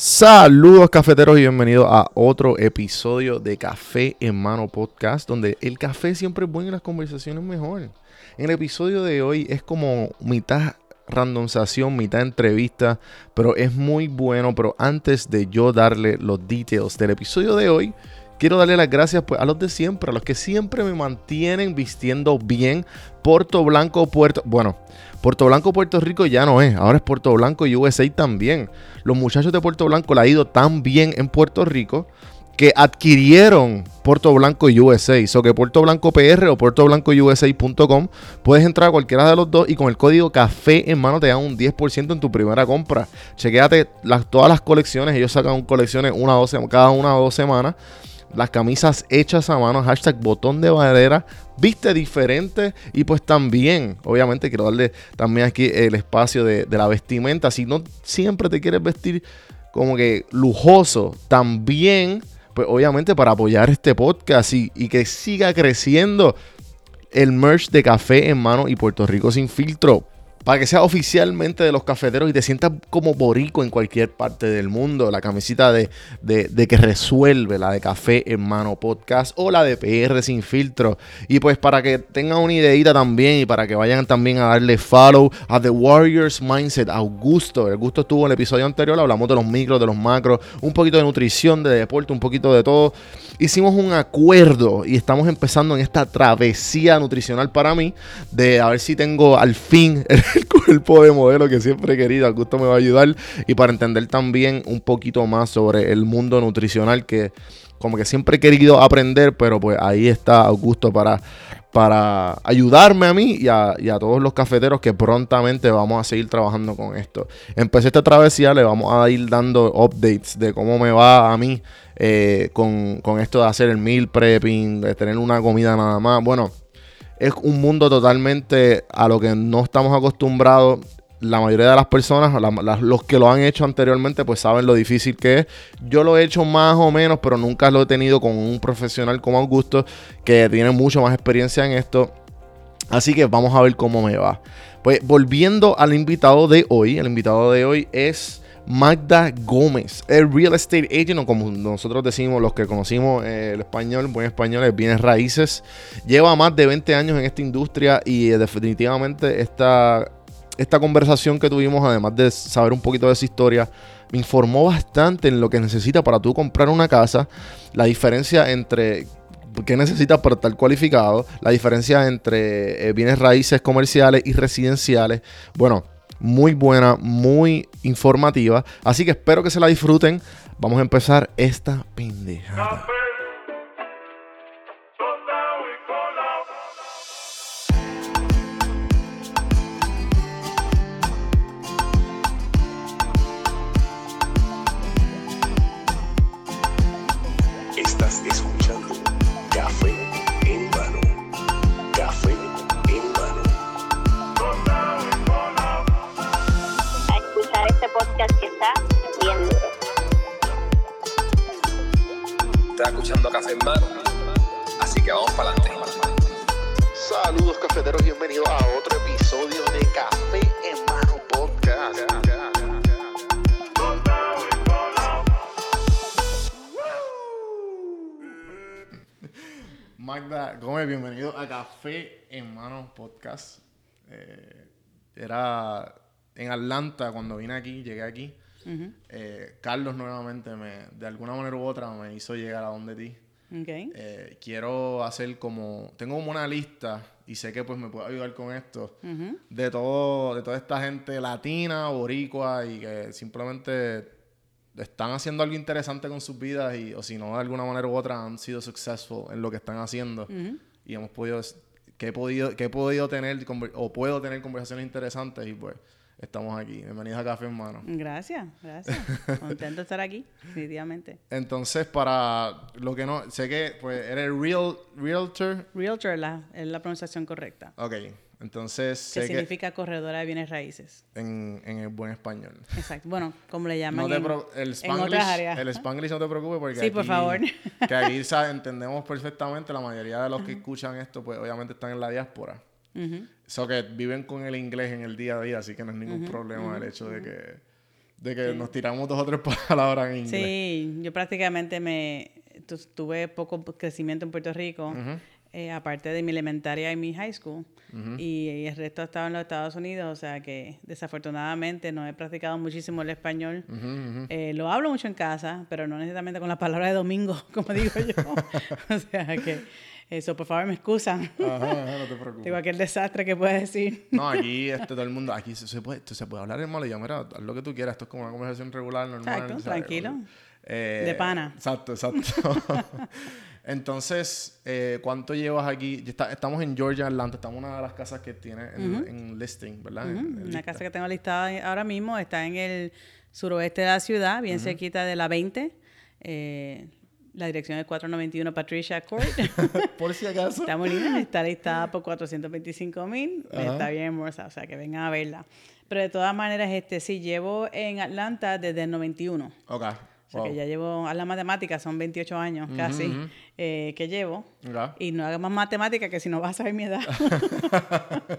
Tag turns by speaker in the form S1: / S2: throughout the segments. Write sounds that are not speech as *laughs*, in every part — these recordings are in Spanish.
S1: Saludos cafeteros y bienvenidos a otro episodio de Café en Mano Podcast, donde el café siempre es bueno y las conversaciones mejor. En el episodio de hoy es como mitad randomización, mitad entrevista, pero es muy bueno. Pero antes de yo darle los details del episodio de hoy, quiero darle las gracias pues, a los de siempre, a los que siempre me mantienen vistiendo bien. Puerto Blanco, Puerto... Bueno, Puerto Blanco, Puerto Rico ya no es, ahora es Puerto Blanco y USA también. Los muchachos de Puerto Blanco le ha ido tan bien en Puerto Rico que adquirieron Puerto Blanco USA. So que Puerto Blanco PR o puertoblancousa.com puedes entrar a cualquiera de los dos y con el código café en mano te dan un 10% en tu primera compra. Chequéate todas las colecciones, ellos sacan colecciones una o dos, cada una o dos semanas las camisas hechas a mano, hashtag botón de madera, viste diferente. Y pues también, obviamente quiero darle también aquí el espacio de, la vestimenta, si no siempre te quieres vestir como que lujoso, también, pues obviamente para apoyar este podcast y, y que siga creciendo el merch de café en mano y Puerto Rico sin filtro para que sea oficialmente de los cafeteros y te sientas como borico en cualquier parte del mundo. La camisita de, que resuelve, la de Café en Mano Podcast o la de PR Sin Filtro. Y pues para que tengan una ideita también y para que vayan también a darle follow a The Warriors Mindset, Augusto. El gusto estuvo en el episodio anterior, hablamos de los micros, de los macros, un poquito de nutrición, de deporte, un poquito de todo. Hicimos un acuerdo y estamos empezando en esta travesía nutricional para mí de a ver si tengo al fin *laughs* cuerpo de modelo que siempre he querido. Augusto me va a ayudar. Y para entender también un poquito más sobre el mundo nutricional que como que siempre he querido aprender, pero pues ahí está Augusto para, para ayudarme a mí y a, todos los cafeteros que prontamente vamos a seguir trabajando con esto. Empecé esta travesía, le vamos a ir dando updates de cómo me va a mí eh, con, con esto de hacer el meal prepping, de tener una comida nada más. Bueno, es un mundo totalmente a lo que no estamos acostumbrados. La mayoría de las personas, los que lo han hecho anteriormente, pues saben lo difícil que es. Yo lo he hecho más o menos, pero nunca lo he tenido con un profesional como Augusto, que tiene mucho más experiencia en esto. Así que vamos a ver cómo me va. Pues volviendo al invitado de hoy, el invitado de hoy es Magda Gómez, el real estate agent, o como nosotros decimos, los que conocimos eh, el español, buen español, es bienes raíces. Lleva más de 20 años en esta industria y eh, definitivamente esta, esta conversación que tuvimos, además de saber un poquito de su historia, me informó bastante en lo que necesita para tú comprar una casa, la diferencia entre qué necesitas para estar cualificado, la diferencia entre eh, bienes raíces comerciales y residenciales. Bueno, muy buena, muy informativa. Así que espero que se la disfruten. Vamos a empezar esta pendejada.
S2: Escuchando Café en Mano. Así que vamos para adelante.
S1: Saludos cafeteros, bienvenidos a otro episodio de Café en Mano Podcast. Magda Gómez, bienvenido a Café en Mano Podcast. Eh, era en Atlanta cuando vine aquí, llegué aquí. Eh, Carlos nuevamente me, de alguna manera u otra me hizo llegar a donde ti. Eh, quiero hacer como, tengo como una lista y sé que pues me puede ayudar con esto de todo, de toda esta gente latina, boricua y que simplemente están haciendo algo interesante con sus vidas y o si no de alguna manera u otra han sido successful en lo que están haciendo. Y hemos podido que he podido que he podido tener o puedo tener conversaciones interesantes y pues estamos aquí. Bienvenidos a Café Hermano.
S3: Gracias, gracias. *laughs* Contento de estar aquí, definitivamente.
S1: Entonces, para lo que no, sé que pues eres real, realtor.
S3: Realtor la, es la pronunciación correcta.
S1: Ok, entonces
S3: sé ¿Qué significa corredora de bienes raíces?
S1: En, en, el buen español.
S3: Exacto, bueno, como le *laughs* llaman
S1: no en, el Spanglish, otras áreas. El Spanglish no te preocupes porque
S3: Sí, por favor.
S1: que aquí entendemos perfectamente, la mayoría de los que escuchan esto pues obviamente están en la diáspora. Eso que viven con el inglés en el día a día, así que no es ningún problema el hecho de que De que nos tiramos dos o tres *laughs* palabras en inglés.
S3: Sí, yo prácticamente me tu- tuve poco crecimiento en Puerto Rico, eh, aparte de mi elementaria y mi high school. y, el resto estaba en los Estados Unidos, o sea que desafortunadamente no he practicado muchísimo el español. Eh, lo hablo mucho en casa, pero no necesariamente con la palabra de domingo, *laughs* como digo yo. *laughs* o sea que eso, por favor, me excusan
S1: Ajá, ajá, no te preocupes.
S3: cualquier desastre que pueda decir.
S1: No, aquí este, todo el mundo, aquí se, se puede, se puede hablar en malo idioma, mira, haz lo que tú quieras, esto es como una conversación regular, normal.
S3: Exacto, tranquilo.
S1: Eh,
S3: De pana.
S1: Exacto, exacto. *laughs* Entonces, eh, ¿cuánto llevas aquí? Está- estamos en Georgia, Atlanta, estamos en una de las casas que tiene en, en listing, ¿verdad? En- en
S3: Una
S1: lista.
S3: casa que tengo listada ahora mismo está en el suroeste de la ciudad, bien cerquita de la 20. Eh, la dirección es 491 Patricia Court. *laughs*
S1: Por si acaso.
S3: está muy linda, está listada por 425 mil. Está bien hermosa, o sea que vengan a verla. Pero de todas maneras, este sí, llevo en Atlanta desde el 91.
S1: Ok.
S3: O sea
S1: wow.
S3: que ya llevo, a la matemática, son 28 años casi eh, que llevo.
S1: Ok.
S3: Y no hagas más matemática que si no vas a saber mi edad. *laughs*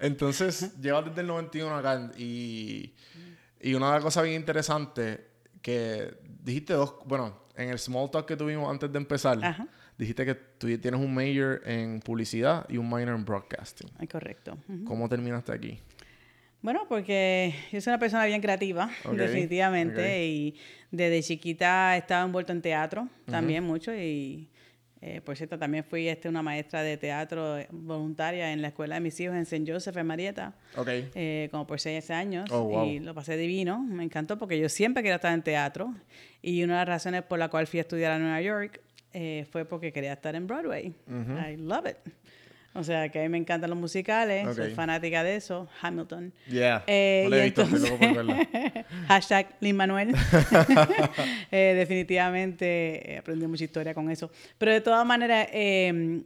S1: Entonces, llevas desde el 91 acá y, y una de las cosas bien interesantes que dijiste dos, bueno, en el small talk que tuvimos antes de empezar,
S3: Ajá.
S1: dijiste que tú tienes un major en publicidad y un minor en broadcasting.
S3: Ay, correcto.
S1: ¿Cómo terminaste aquí?
S3: Bueno, porque yo soy una persona bien creativa, *laughs* definitivamente, y desde chiquita he estado envuelto en teatro también mucho y eh, por cierto también fui este, una maestra de teatro voluntaria en la escuela de mis hijos en St. Joseph en Marietta,
S1: Ok.
S3: eh, como por seis años
S1: Oh, wow.
S3: y lo pasé divino, me encantó porque yo siempre quería estar en teatro y una de las razones por la cual fui a estudiar a Nueva York eh, fue porque quería estar en Broadway. I love it. O sea, que a mí me encantan los musicales, soy fanática de eso, Hamilton.
S1: Yeah.
S3: Eh,
S1: no la he visto,
S3: entonces-. *laughs* Hashtag Lin Manuel. *laughs* Eh, definitivamente eh, aprendí mucha historia con eso. Pero de todas maneras, eh,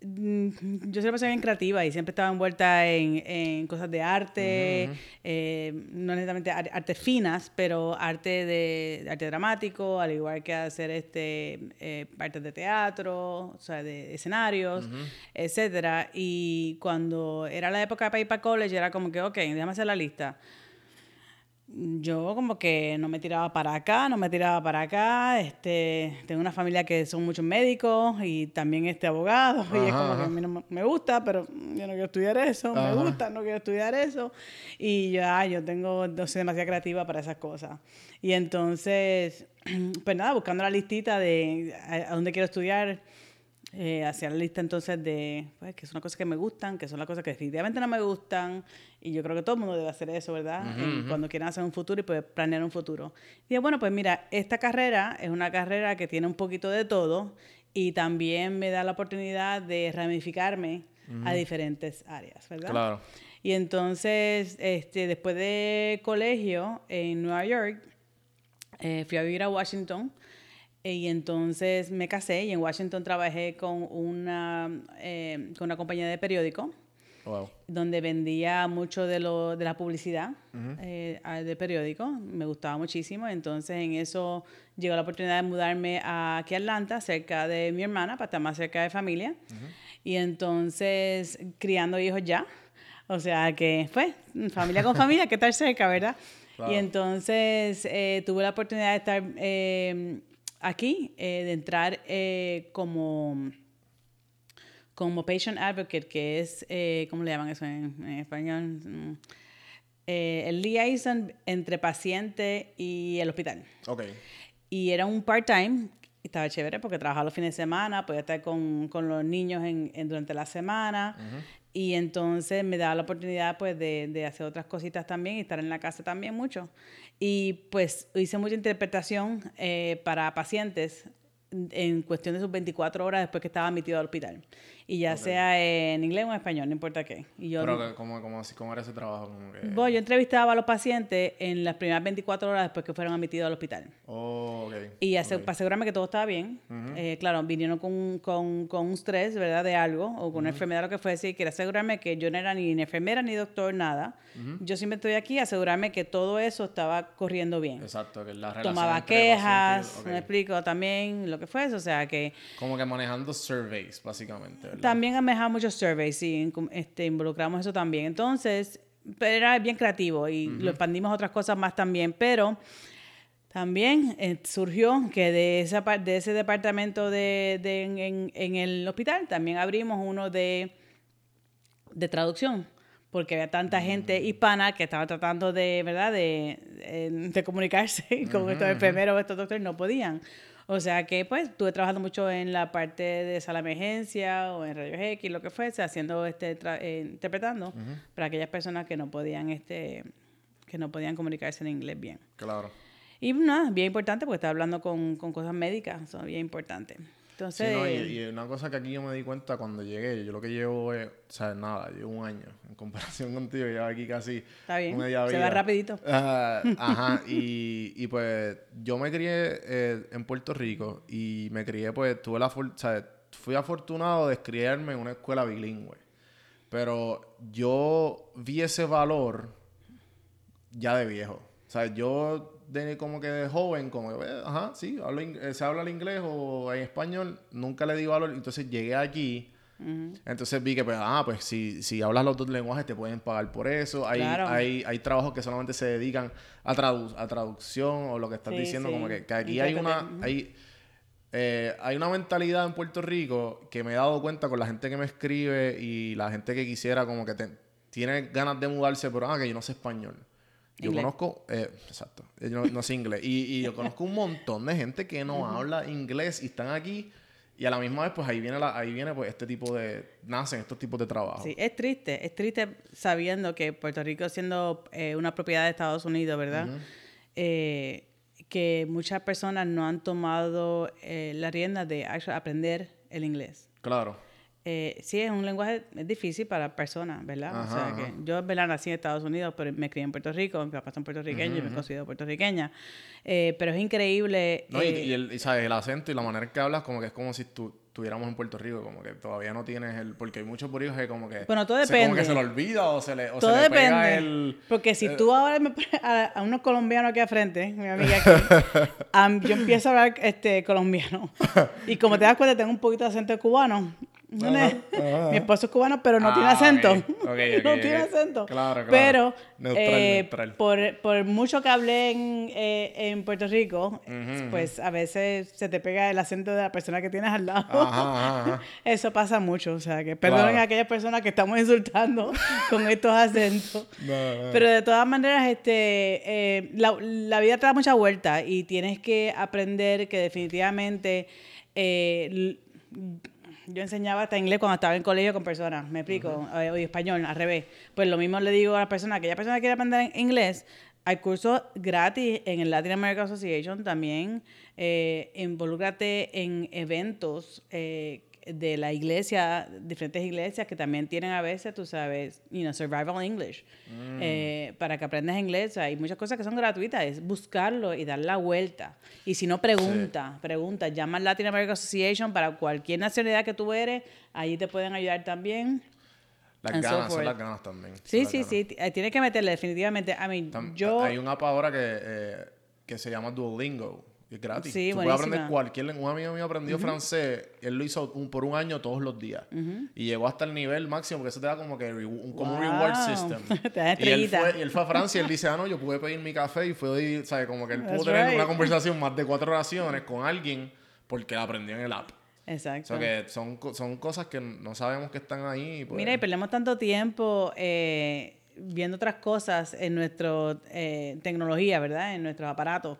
S3: yo siempre soy bien creativa y siempre estaba envuelta en, en cosas de arte, eh, no necesariamente ar- artes finas, pero arte de, de arte dramático, al igual que hacer este eh, artes de teatro, o sea, de escenarios, etcétera. Y cuando era la época para ir para college, era como que, ok, déjame hacer la lista yo como que no me tiraba para acá, no me tiraba para acá. Este, tengo una familia que son muchos médicos y también este abogados. y es
S1: Ajá,
S3: como que a mí no me- me gusta, pero yo no quiero estudiar eso.
S1: Ajá.
S3: Me gusta, no quiero estudiar eso. Y ya, yo tengo, no soy demasiado creativa para esas cosas. Y entonces, *clears throat* pues nada, buscando la listita de a, a dónde quiero estudiar. Eh, hacia la lista entonces de pues, que son las cosas que me gustan, que son las cosas que definitivamente no me gustan, y yo creo que todo el mundo debe hacer eso, ¿verdad? En- Cuando quieran hacer un futuro y pues planear un futuro. Y bueno, pues mira, esta carrera es una carrera que tiene un poquito de todo y también me da la oportunidad de ramificarme a diferentes áreas, ¿verdad?
S1: Claro.
S3: Y entonces, este, después de colegio en Nueva York, eh, fui a vivir a Washington y entonces me casé y en Washington trabajé con una, eh, con una compañía de periódico
S1: Wow.
S3: donde vendía mucho de, lo, de la publicidad eh, a- de periódico. Me gustaba muchísimo. Entonces, en eso llegó la oportunidad de mudarme aquí a Atlanta, cerca de mi hermana, para estar más cerca de familia. Y entonces, criando hijos ya. O sea que fue familia con familia, que estar cerca, ¿verdad? Y entonces eh, tuve la oportunidad de estar eh, aquí, eh, de entrar eh, como como patient advocate, que es, eh, ¿cómo le llaman eso en, en español? Mm, eh, el liaison entre paciente y el hospital.
S1: Ok.
S3: Y era un part-time, estaba chévere porque trabajaba los fines de semana, podía estar con, con los niños en, en- durante la semana. Y entonces me daba la oportunidad pues de, de hacer otras cositas también y estar en la casa también mucho. Y pues hice mucha interpretación eh, para pacientes en cuestión de sus 24 horas después que estaba admitido al hospital. Y ya sea en inglés o en español, no importa qué. Y yo,
S1: Pero, ¿cómo, cómo, así- ¿cómo era ese trabajo? Como que...
S3: Bueno, yo entrevistaba a los pacientes en las primeras 24 horas después que fueron admitidos al hospital.
S1: Oh, ok.
S3: Y ase-
S1: ok.
S3: para asegurarme que todo estaba bien. Eh, claro, vinieron con, con, con un stress, ¿verdad? De algo, o con una enfermedad, lo que fuese, y quería asegurarme que yo no era ni enfermera ni doctor, nada. Yo siempre estoy aquí a asegurarme que todo eso estaba corriendo bien.
S1: Exacto, que la relación
S3: Tomaba quejas, me explico también lo que fuese, o sea que
S1: Como que manejando surveys, básicamente, ¿verdad?
S3: también han manejado muchos surveys, sí, este, involucramos eso también. Entonces, pero era bien creativo y lo expandimos a otras cosas más también, pero también eh, surgió que de, esa, de ese departamento de, de- en, en- en el hospital también abrimos uno de, de traducción, porque había tanta gente hispana que estaba tratando de, ¿verdad?, de, de- de comunicarse *laughs* con estos enfermeros estos doctores, no podían. O sea que, pues, estuve trabajando mucho en la parte de sala de emergencia o en rayos X, lo que fuese, haciendo, este, tra- eh, interpretando para aquellas personas que no podían, este, que no podían comunicarse en inglés bien.
S1: Claro.
S3: Y nada, bien importante porque está hablando con, con cosas médicas, son bien
S1: Sí,
S3: Entonces,
S1: no, y, y una cosa que aquí yo me di cuenta cuando llegué, yo lo que llevo es, o sea, nada, llevo un año en comparación *laughs* contigo, llevo aquí casi
S3: Está bien,
S1: media
S3: se
S1: vida.
S3: va rapidito.
S1: Ah, ajá, y, y pues yo me crié eh, en Puerto Rico y me crié, pues tuve la sea, fui afortunado de criarme en una escuela bilingüe, pero yo vi ese valor ya de viejo. O sea, yo de como que de joven, como que, eh, ajá, sí, hablo eh, se habla el inglés o en español, nunca le di valor. Entonces llegué aquí, entonces vi que, pues, ah, pues si, si hablas los dos lenguajes te pueden pagar por eso. Hay,
S3: Claro.
S1: hay, hay trabajos que solamente se dedican a, tradu- a traducción o lo que estás
S3: Sí,
S1: diciendo,
S3: sí.
S1: como que, que aquí hay una... Hay, eh, hay una mentalidad en Puerto Rico que me he dado cuenta con la gente que me escribe y la gente que quisiera como que te- tiene ganas de mudarse, pero ah, que yo no sé español. Yo
S3: Inglés.
S1: conozco, eh, exacto, yo no, no sé inglés. Y, y yo conozco un montón de gente que no habla inglés y están aquí y a la misma vez pues ahí viene, la, ahí viene pues este tipo de, nacen estos tipos de trabajo.
S3: Sí, es triste, es triste sabiendo que Puerto Rico siendo eh, una propiedad de Estados Unidos, ¿verdad? Eh, que muchas personas no han tomado eh, la rienda de aprender el inglés.
S1: Claro.
S3: Eh, sí, es un lenguaje es difícil para personas, ¿verdad? o sea, que yo, ¿verdad? Nací en Estados Unidos, pero me crié en Puerto Rico, mis papás son puertorriqueños, y me considero puertorriqueña. Eh, pero es increíble.
S1: No, y,
S3: eh,
S1: y el, y, ¿sabes? el acento y la manera en que hablas, como que es como si tu- estuviéramos en Puerto Rico, como que todavía no tienes el. Porque hay muchos puertos que, como que.
S3: Bueno, todo
S1: se- como
S3: depende.
S1: que se le olvida o se le, o
S3: Todo
S1: se le pega
S3: depende.
S1: el.
S3: Porque si
S1: eh,
S3: tú ahora me a, a unos colombianos aquí al frente, mi amiga aquí, *laughs* am, yo empiezo a hablar este, colombiano. *laughs* Y como te das cuenta, tengo un poquito de acento cubano. Mi esposo es cubano, pero no
S1: Ah,
S3: tiene acento.
S1: ok, ok, *laughs*
S3: no tiene acento.
S1: Claro, claro.
S3: Pero
S1: Neutral,
S3: eh,
S1: neutral.
S3: Por, por mucho que hablé en, eh, en Puerto Rico, pues a veces se te pega el acento de la persona que tienes al lado.
S1: Ajá. *laughs*
S3: Eso pasa mucho, o sea, que perdonen
S1: Claro.
S3: a aquellas personas que estamos insultando *laughs* con estos acentos.
S1: No.
S3: Pero de todas maneras, este, eh, la, la vida te da mucha vuelta y tienes que aprender que definitivamente yo enseñaba hasta inglés cuando estaba en colegio con personas, me explico, o español, al revés. Pues lo mismo le digo a las personas, aquella persona que quiere aprender inglés, hay cursos gratis en el Latin American Association también. Eh, involúcrate en eventos eh, de la iglesia, diferentes iglesias que también tienen a veces, tú sabes, you know, survival English, eh, para que aprendas inglés. Hay muchas cosas que son gratuitas, es buscarlo y dar la vuelta. Y si no, pregunta, pregunta, llama al Latin American Association para cualquier nacionalidad que tú eres, allí te pueden ayudar también.
S1: Las
S3: and so
S1: ganas, son las ganas también.
S3: Sí, sí,
S1: ganas.
S3: sí, eh, tienes que meterle definitivamente. I mean,
S1: Tam-
S3: yo...
S1: Hay un app ahora que, eh, que se llama Duolingo. Es gratis.
S3: Sí,
S1: Tú puedes aprender cualquier lengua. Un amigo mío aprendió francés. Él lo hizo un- por un año todos los días. Y llegó hasta el nivel máximo, porque eso te da como que un, como un reward system. *laughs*
S3: Te da
S1: y, él fue, y él fue a Francia y él dice, ah, no, yo pude pedir mi café y fue, ¿sabes? Como que él pudo
S3: That's
S1: tener
S3: right.
S1: una conversación más de cuatro oraciones con alguien porque la aprendió en el app. O
S3: Exacto.
S1: sea, que son, son cosas que no sabemos que están ahí. pues-
S3: Mira, y perdemos tanto tiempo eh, viendo otras cosas en nuestra tecnología, ¿verdad? En nuestros aparatos.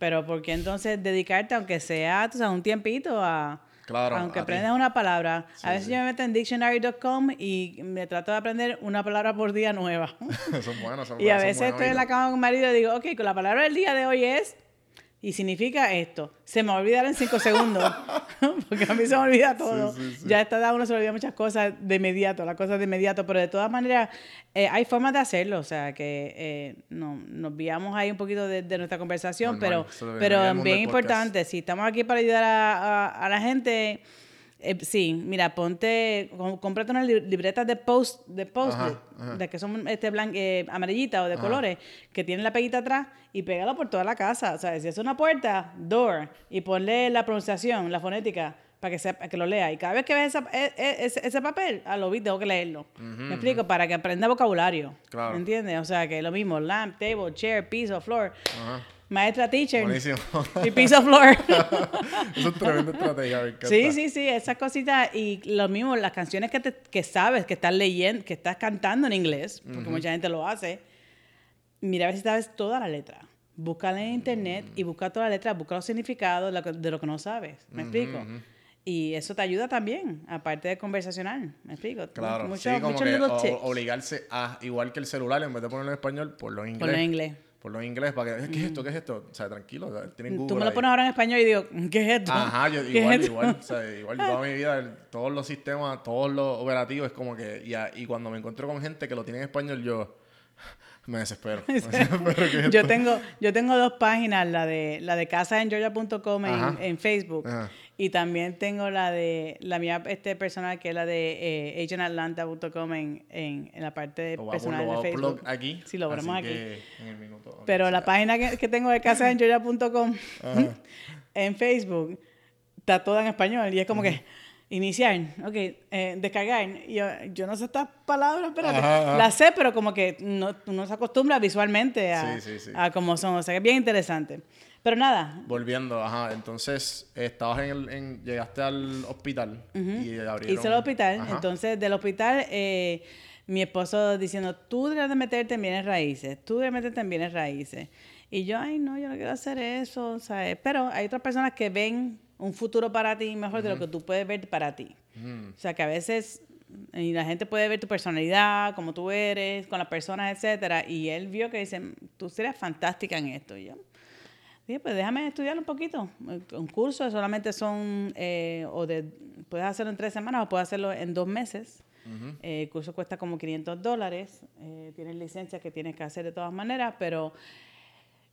S3: Pero ¿por qué entonces dedicarte, aunque sea un tiempito, a...
S1: Claro,
S3: aunque aprendas una palabra.
S1: Sí,
S3: a veces
S1: sí.
S3: yo me meto en dictionary.com y me trato de aprender una palabra por día nueva. *laughs*
S1: son buenas, son
S3: y a
S1: buenas,
S3: veces
S1: buenas
S3: estoy en la cama con mi marido y digo, ok, con la palabra del día de hoy es... Y significa esto. Se me va a olvidar en cinco segundos. *laughs* Porque a mí se me olvida todo.
S1: sí, sí.
S3: Ya a esta edad uno se olvida muchas cosas de inmediato, las cosas de inmediato. Pero de todas maneras, eh, hay formas de hacerlo. O sea, que eh, no, nos guiamos ahí un poquito de, de nuestra conversación.
S1: Normal,
S3: pero pero bien importante. Si estamos aquí para ayudar a, a- a la gente... eh, sí, mira, ponte, cómprate unas li- libretas de post, de post
S1: Ajá, ajá.
S3: de que son este blan eh, amarillitas o de
S1: Ajá.
S3: colores, que tienen la peguita atrás y pégalo por toda la casa. O sea, si es una puerta, door, y ponle la pronunciación, la fonética, para que, sepa, que lo lea. Y cada vez que ves esa- e- e- ese, ese papel, a lo vi, tengo que leerlo. ¿Me explico? Para que aprenda vocabulario.
S1: Claro.
S3: ¿Me entiendes? O sea, que lo mismo, lamp, table, chair, piso, floor.
S1: Ajá.
S3: Maestra, teacher.
S1: Buenísimo.
S3: Y piso, floor. *laughs*
S1: Es tremenda estrategia, me.
S3: Sí, sí, sí, esas cositas y lo mismo, las canciones que, te- que sabes, que estás leyendo, que estás cantando en inglés, porque mucha gente lo hace, mira a ver si sabes toda la letra. Búscala en internet y busca toda la letra, busca los significados de lo que, no sabes, ¿me explico? Y eso te ayuda también, aparte de conversacional, ¿me explico?
S1: Claro,
S3: Muchos-
S1: sí, como que o- obligarse a, igual que el celular, en vez de ponerlo en español, ponlo en inglés.
S3: Ponlo en inglés.
S1: Ponlo en inglés para que, ¿qué es esto? ¿Qué es esto? O sea, tranquilo, o sea, tienen Google
S3: Tú me lo
S1: ahí.
S3: pones ahora en español y digo, ¿qué es esto?
S1: Ajá, yo, *laughs*
S3: ¿Qué es
S1: igual,
S3: esto?
S1: igual, o sea, igual toda mi vida, el- todos los sistemas, todos los operativos, es como que, y, a- y cuando me encuentro con gente que lo tiene en español, yo me desespero. *laughs* Me desespero ¿qué es
S3: yo tengo yo tengo dos páginas la de la de casaengeorgia.com en, en Facebook
S1: Ajá.
S3: Y también tengo la de la mía este personal que es la de eh, agentatlanta.com en, en, en la parte
S1: a,
S3: personal
S1: lo
S3: de Facebook.
S1: aquí.
S3: sí lo ponemos aquí.
S1: en el minuto,
S3: pero la página que, que tengo de casaengeorgia.com *laughs* en Facebook está toda en español y es como que iniciar, ok, eh, descargar. Yo, yo no sé estas palabras, espérate.
S1: Ajá, ajá.
S3: Las sé, pero como que no, uno se acostumbra visualmente a,
S1: Sí, sí, sí.
S3: a cómo son. O sea, que es bien interesante. Pero nada,
S1: Volviendo, ajá, entonces estabas en el, en, llegaste al hospital y abrieron.
S3: hice el hospital.
S1: Ajá.
S3: Entonces, del hospital, eh, mi esposo diciendo, tú debes de meterte en bienes raíces, tú debes meterte en bienes raíces. Y yo, ay, no, yo no quiero hacer eso, ¿sabes? Pero hay otras personas que ven un futuro para ti mejor de lo que tú puedes ver para ti.
S1: Mm,
S3: O sea, que a veces y la gente puede ver tu personalidad, cómo tú eres, con las personas, etcétera. Y él vio que dice, tú serías fantástica en esto. Y yo dije, pues déjame estudiar un poquito. Un curso solamente son, eh, o de, puedes hacerlo en tres semanas o puedes hacerlo en dos meses. Eh, el curso cuesta como 500 dólares. Eh, tienes licencia que tienes que hacer de todas maneras, pero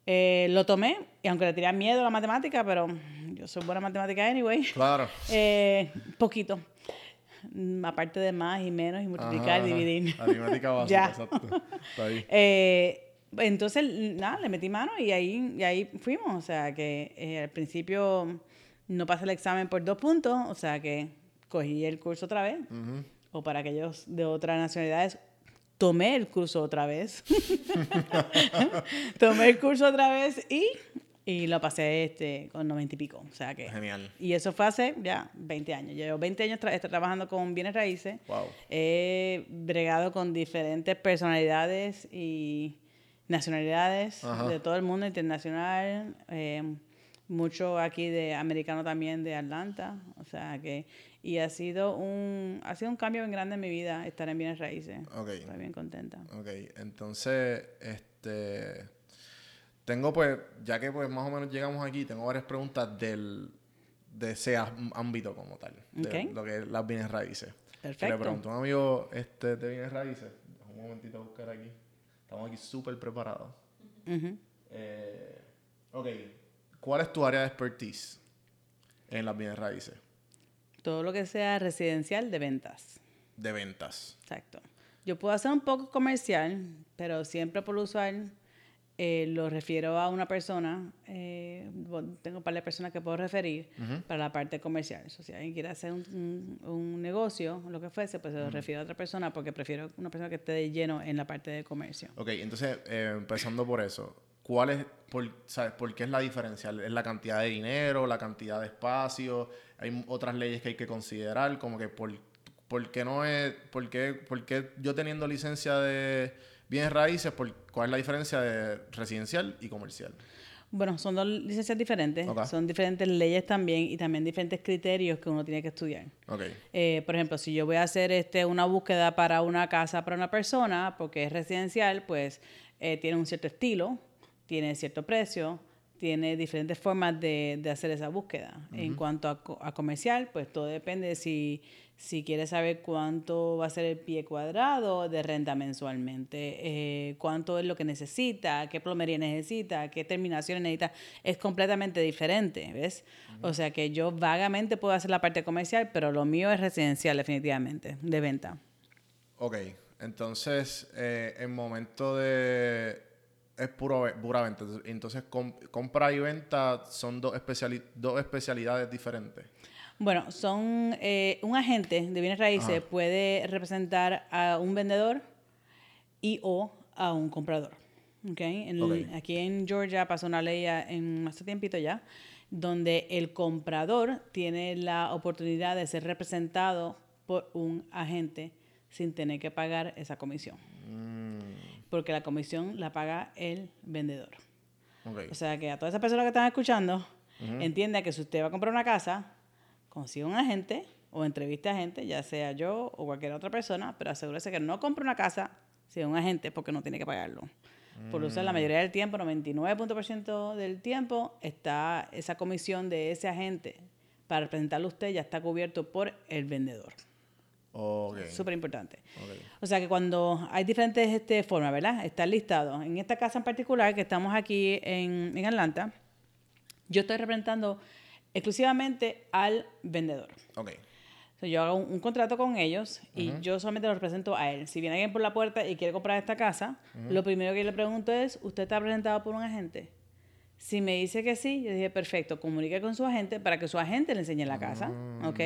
S3: eh, lo tomé. Y aunque le tenía miedo a la matemática, pero yo soy buena en matemática anyway.
S1: Claro.
S3: Eh, poquito. Mm, Aparte de más y menos y multiplicar
S1: Ajá,
S3: y
S1: ajá.
S3: dividir.
S1: Aritmética *laughs* básica,
S3: Ya.
S1: exacto. Está ahí. *laughs*
S3: Eh, entonces, nada, le metí mano y ahí, y ahí fuimos. O sea, que al principio no pasé el examen por dos puntos, o sea, que cogí el curso otra vez. O para aquellos de otras nacionalidades, tomé el curso otra vez. *laughs* tomé el curso otra vez y, y lo pasé este, con 90 y pico. O sea que...
S1: Genial.
S3: Y eso fue hace ya 20 años. Llevo 20 años tra- estoy trabajando con bienes raíces.
S1: Wow.
S3: He bregado con diferentes personalidades y nacionalidades
S1: Ajá.
S3: de todo el mundo internacional. eh, mucho aquí de americano también de Atlanta. O sea que... Y ha sido un, ha sido un cambio bien grande en mi vida estar en bienes raíces.
S1: Ok.
S3: Estoy bien contenta.
S1: Ok, entonces, este, tengo pues, ya que pues más o menos llegamos aquí, tengo varias preguntas del, de ese ámbito como tal, de
S3: Ok.
S1: lo que es las bienes raíces. Que
S3: Perfecto.
S1: Le pregunto a un amigo este, de bienes raíces, un momentito a buscar aquí, estamos aquí súper preparados. Eh, ok, ¿cuál es tu área de expertise en las bienes raíces?
S3: Todo lo que sea residencial de ventas.
S1: De ventas.
S3: Exacto. Yo puedo hacer un poco comercial, pero siempre por usual eh, lo refiero a una persona. eh, tengo un par de personas que puedo referir para la parte comercial. O sea, si alguien quiere hacer un, un- un negocio lo que fuese, pues se lo refiero a otra persona porque prefiero una persona que esté de lleno en la parte de comercio.
S1: Ok, entonces, eh, empezando por eso, ¿cuál es, por, sabes, por qué es la diferencia? ¿Es la cantidad de dinero, la cantidad de espacio? ¿Hay otras leyes que hay que considerar? Como que, por, ¿por qué no es, por qué, por qué yo teniendo licencia de bienes raíces, por, cuál es la diferencia de residencial y comercial?
S3: Bueno, son dos licencias diferentes, son diferentes leyes también y también diferentes criterios que uno tiene que estudiar. Eh, por ejemplo, si yo voy a hacer este, una búsqueda para una casa para una persona, porque es residencial, pues eh, tiene un cierto estilo, tiene cierto precio, tiene diferentes formas de, de hacer esa búsqueda. En cuanto a, a comercial, pues todo depende de si, si quieres saber cuánto va a ser el pie cuadrado de renta mensualmente, eh, cuánto es lo que necesita, qué plomería necesita, qué terminaciones necesita, es completamente diferente, ¿ves? O sea que yo vagamente puedo hacer la parte comercial, pero lo mío es residencial definitivamente, de venta.
S1: ok. Entonces, eh, en momento de... Es puro, pura venta. Entonces, com- compra y venta son dos, especiali- dos especialidades diferentes.
S3: Bueno, son eh, un agente de bienes raíces puede representar a un vendedor y o a un comprador. ¿okay? En-. Aquí en Georgia pasó una ley en hace tiempito ya, donde el comprador tiene la oportunidad de ser representado por un agente sin tener que pagar esa comisión. Porque la comisión la paga el vendedor. O sea que a todas esas personas que están escuchando, entienda que si usted va a comprar una casa, consiga un agente o entreviste a agente, ya sea yo o cualquier otra persona, pero asegúrese que no compre una casa sin un agente porque no tiene que pagarlo. Por usar la mayoría del tiempo, 99% del tiempo, está esa comisión de ese agente para representarlo a usted ya está cubierto por el vendedor.
S1: Ok.
S3: Súper importante. O sea que cuando hay diferentes este, formas, ¿verdad? Está listado. En esta casa en particular, que estamos aquí en, en Atlanta, yo estoy representando exclusivamente al vendedor.
S1: Ok.
S3: O sea, yo hago un, un contrato con ellos y yo solamente lo represento a él. Si viene alguien por la puerta y quiere comprar esta casa, lo primero que yo le pregunto es, ¿usted está representado por un agente? Si me dice que sí, yo dije, perfecto, comunique con su agente para que su agente le enseñe la casa, ¿ok?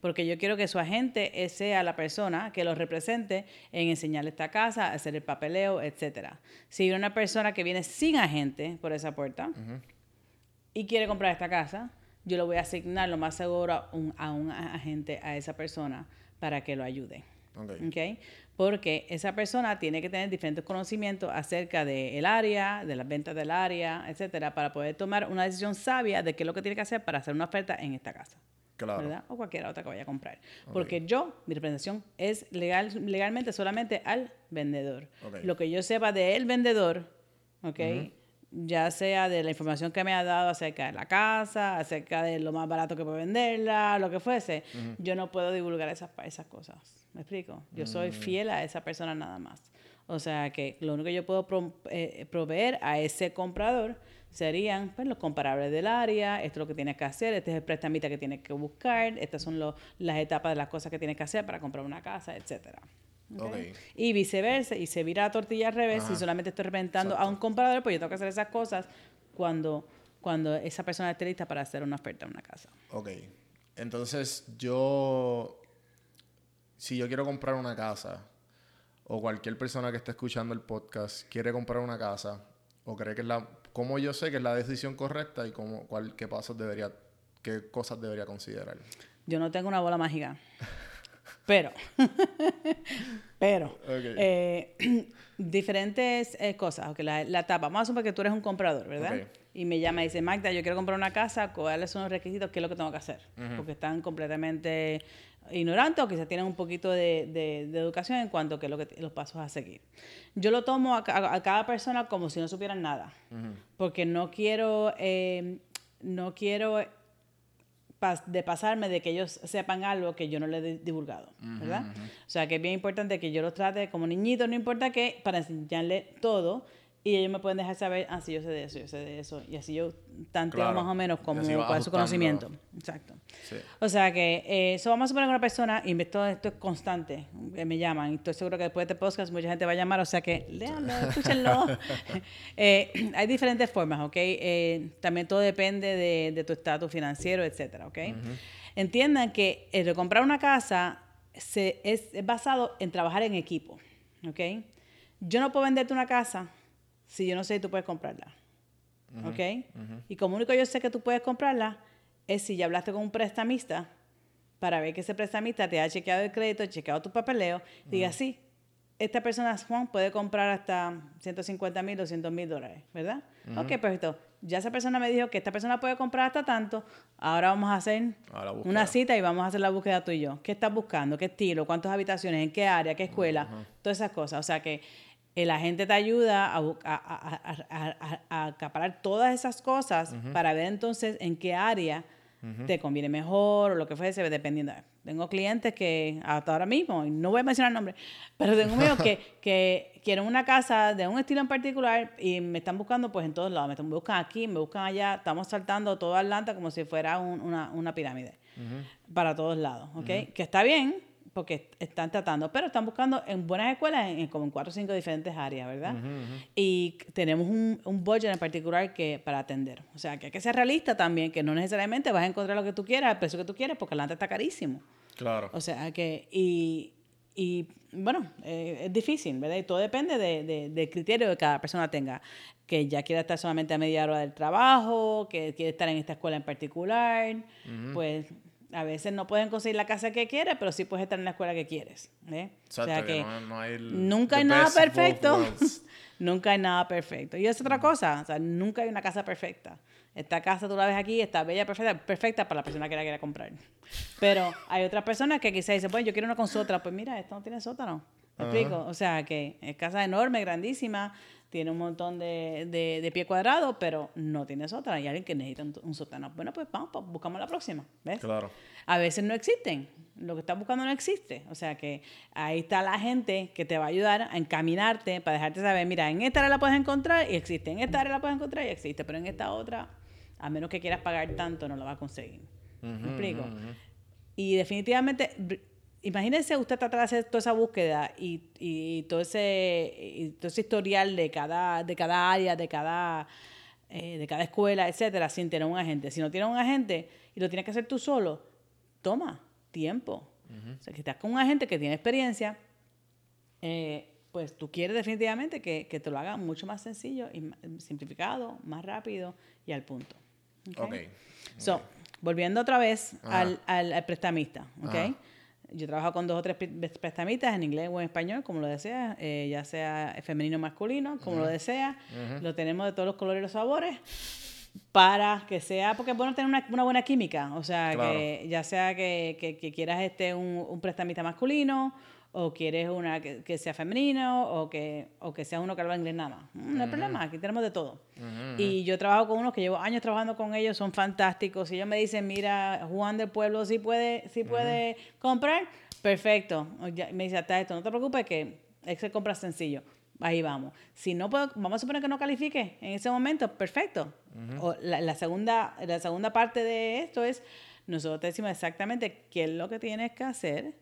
S3: Porque yo quiero que su agente eh, sea la persona que lo represente en enseñarle esta casa, hacer el papeleo, etcétera. Si viene una persona que viene sin agente por esa puerta y quiere comprar esta casa, yo le voy a asignar lo más seguro a un, a un agente a esa persona para que lo ayude.
S1: Ok.
S3: ¿ok? Porque esa persona tiene que tener diferentes conocimientos acerca del área, de las ventas del área, etcétera, para poder tomar una decisión sabia de qué es lo que tiene que hacer para hacer una oferta en esta casa.
S1: Claro.
S3: ¿verdad? O cualquier otra que vaya a comprar. Porque yo, mi representación es legal, legalmente solamente al vendedor. Lo que yo sepa del vendedor, ¿ok? Ya sea de la información que me ha dado acerca de la casa, acerca de lo más barato que puede venderla, lo que fuese, yo no puedo divulgar esas, esas cosas. ¿Me explico? Yo soy fiel a esa persona nada más. O sea que lo único que yo puedo pro- eh, proveer a ese comprador serían pues, los comparables del área, esto es lo que tienes que hacer, este es el prestamita que tienes que buscar, estas son lo- las etapas de las cosas que tienes que hacer para comprar una casa, etcétera. ¿Ok?
S1: Ok.
S3: Y viceversa, y se vira la tortilla al revés,
S1: Ajá.
S3: solamente estoy representando a un comprador, pues yo tengo que hacer esas cosas cuando, cuando esa persona esté lista para hacer una oferta en una casa.
S1: Ok. Entonces, yo. Si yo quiero comprar una casa, o cualquier persona que esté escuchando el podcast quiere comprar una casa, o cree que es la. ¿Cómo yo sé que es la decisión correcta y cómo, cuál, qué pasos debería. qué cosas debería considerar?
S3: Yo no tengo una bola mágica. *laughs* Pero, *laughs* pero, eh, *clears throat* diferentes eh, cosas. ok, la, la etapa. Vamos a suponer que tú eres un comprador, ¿verdad? Y me llama y dice, Magda, yo quiero comprar una casa, ¿cuáles son los requisitos? ¿Qué es lo que tengo que hacer? Porque están completamente ignorantes o quizás tienen un poquito de, de- de educación en cuanto a qué es lo que, los pasos a seguir. Yo lo tomo a, ca- a cada persona como si no supieran nada. Porque no quiero, eh, no quiero de pasarme de que ellos sepan algo que yo no les he divulgado, ¿verdad? O sea, que es bien importante que yo los trate como niñitos, no importa qué, para enseñarle todo y ellos me pueden dejar saber, ah, sí, yo sé de eso, yo sé de eso, y así yo tanteo
S1: Claro.
S3: más o menos como cuál es su conocimiento. Exacto.
S1: Sí.
S3: O sea que, eh, eso vamos a suponer que una persona, y esto, esto es constante, eh, me llaman, y estoy seguro que después de este podcast mucha gente va a llamar, o sea que léanlo, escúchenlo. *laughs* *laughs* Eh, hay diferentes formas, ¿ok? Eh, también todo depende de, de tu estatus financiero, etcétera, ¿ok? Entiendan que el de comprar una casa se, es, es basado en trabajar en equipo, ¿ok? Yo no puedo venderte una casa si yo no sé si tú puedes comprarla. ¿Ok? Y como único yo sé que tú puedes comprarla es si ya hablaste con un prestamista para ver que ese prestamista te ha chequeado el crédito, chequeado tu papeleo, diga, sí, esta persona, Juan, puede comprar hasta 150 mil, 200 mil dólares, ¿verdad? Ok, perfecto. Ya esa persona me dijo que esta persona puede comprar hasta tanto, ahora vamos a hacer una cita y vamos a hacer la búsqueda tú y yo. ¿Qué estás buscando? ¿Qué estilo? ¿Cuántas habitaciones? ¿En qué área? ¿Qué escuela? Todas esas cosas. O sea que el agente te ayuda a, a, acaparar todas esas cosas para ver entonces en qué área te conviene mejor o lo que fuese, dependiendo. Tengo clientes que hasta ahora mismo, y no voy a mencionar nombres, pero tengo amigos que, *laughs* que quieren una casa de un estilo en particular y me están buscando pues en todos lados. Me están- me buscan aquí, me buscan allá. Estamos saltando todo Atlanta como si fuera un- una, una pirámide para todos lados, ¿ok? Que está bien, porque están tratando, pero están buscando en buenas escuelas en, como en cuatro o cinco diferentes áreas, ¿verdad? Y tenemos un, un budget en particular que para atender. O sea, que hay que ser realista también, que no necesariamente vas a encontrar lo que tú quieras, el precio que tú quieres, porque Atlanta está carísimo.
S1: Claro.
S3: O sea, que, y, y bueno, eh, es difícil, ¿verdad? Y todo depende de, de- del criterio que cada persona tenga. Que ya quiera estar solamente a media hora del trabajo, que quiere estar en esta escuela en particular. Pues a veces no pueden conseguir la casa que quieres, pero sí puedes estar en la escuela que quieres. ¿eh?
S1: Exacto, que no- no hay el-
S3: nunca hay nada perfecto. *laughs* nunca hay nada perfecto. Y es otra cosa, o sea, nunca hay una casa perfecta. Esta casa tú la ves aquí, está bella, perfecta, perfecta para la persona que la quiera comprar. Pero hay otras personas que quizás dicen, bueno, yo quiero una con sótano. Pues mira, esta no tiene sótano. ¿Me explico? O sea, que es casa enorme, grandísima, tiene un montón de, de, de pie cuadrado, pero no tiene sótano. Hay alguien que necesita un, un sótano. Bueno, pues vamos, pues buscamos la próxima. ¿Ves?
S1: Claro.
S3: A veces no existen. Lo que estás buscando no existe. O sea que ahí está la gente que te va a ayudar a encaminarte para dejarte saber, mira, en esta área la puedes encontrar y existe, en esta área la puedes encontrar y existe, pero en esta otra, a menos que quieras pagar tanto, no la vas a conseguir. ¿Me explico? Y definitivamente, imagínese usted tratar de hacer toda esa búsqueda y, y todo ese y todo ese historial de cada, de cada área, de cada, eh, de cada escuela, etcétera, sin tener un agente. Si no tienes un agente y lo tienes que hacer tú solo, toma tiempo. O sea, que estás con un agente que tiene experiencia, eh, pues tú quieres definitivamente que, que te lo haga mucho más sencillo y simplificado, más rápido y al punto. ¿ok?
S1: Ok.
S3: So, volviendo otra vez al, al, al prestamista, ¿ok?
S1: Ajá.
S3: Yo trabajo con dos o tres pre- prestamistas en inglés o en español, como lo deseas, eh, ya sea femenino o masculino, como lo deseas. Lo tenemos de todos los colores y los sabores para que sea, porque es bueno tener una, una buena química, o sea,
S1: Claro.
S3: que ya sea que, que- que quieras este un, un prestamista masculino o quieres una que, que sea femenino o que, o que sea uno que habla inglés nada más. Mm, No hay problema, aquí tenemos de todo. Y yo trabajo con unos que llevo años trabajando con ellos, son fantásticos. Si ellos me dicen, mira, Juan del Pueblo sí puede, sí puede comprar, perfecto. Ya- me dice, hasta esto, no te preocupes que se compra sencillo. Ahí vamos. Si no puedo, vamos a suponer que no califique en ese momento, perfecto. O la, la segunda, la segunda parte de esto es, nosotros te decimos exactamente qué es lo que tienes que hacer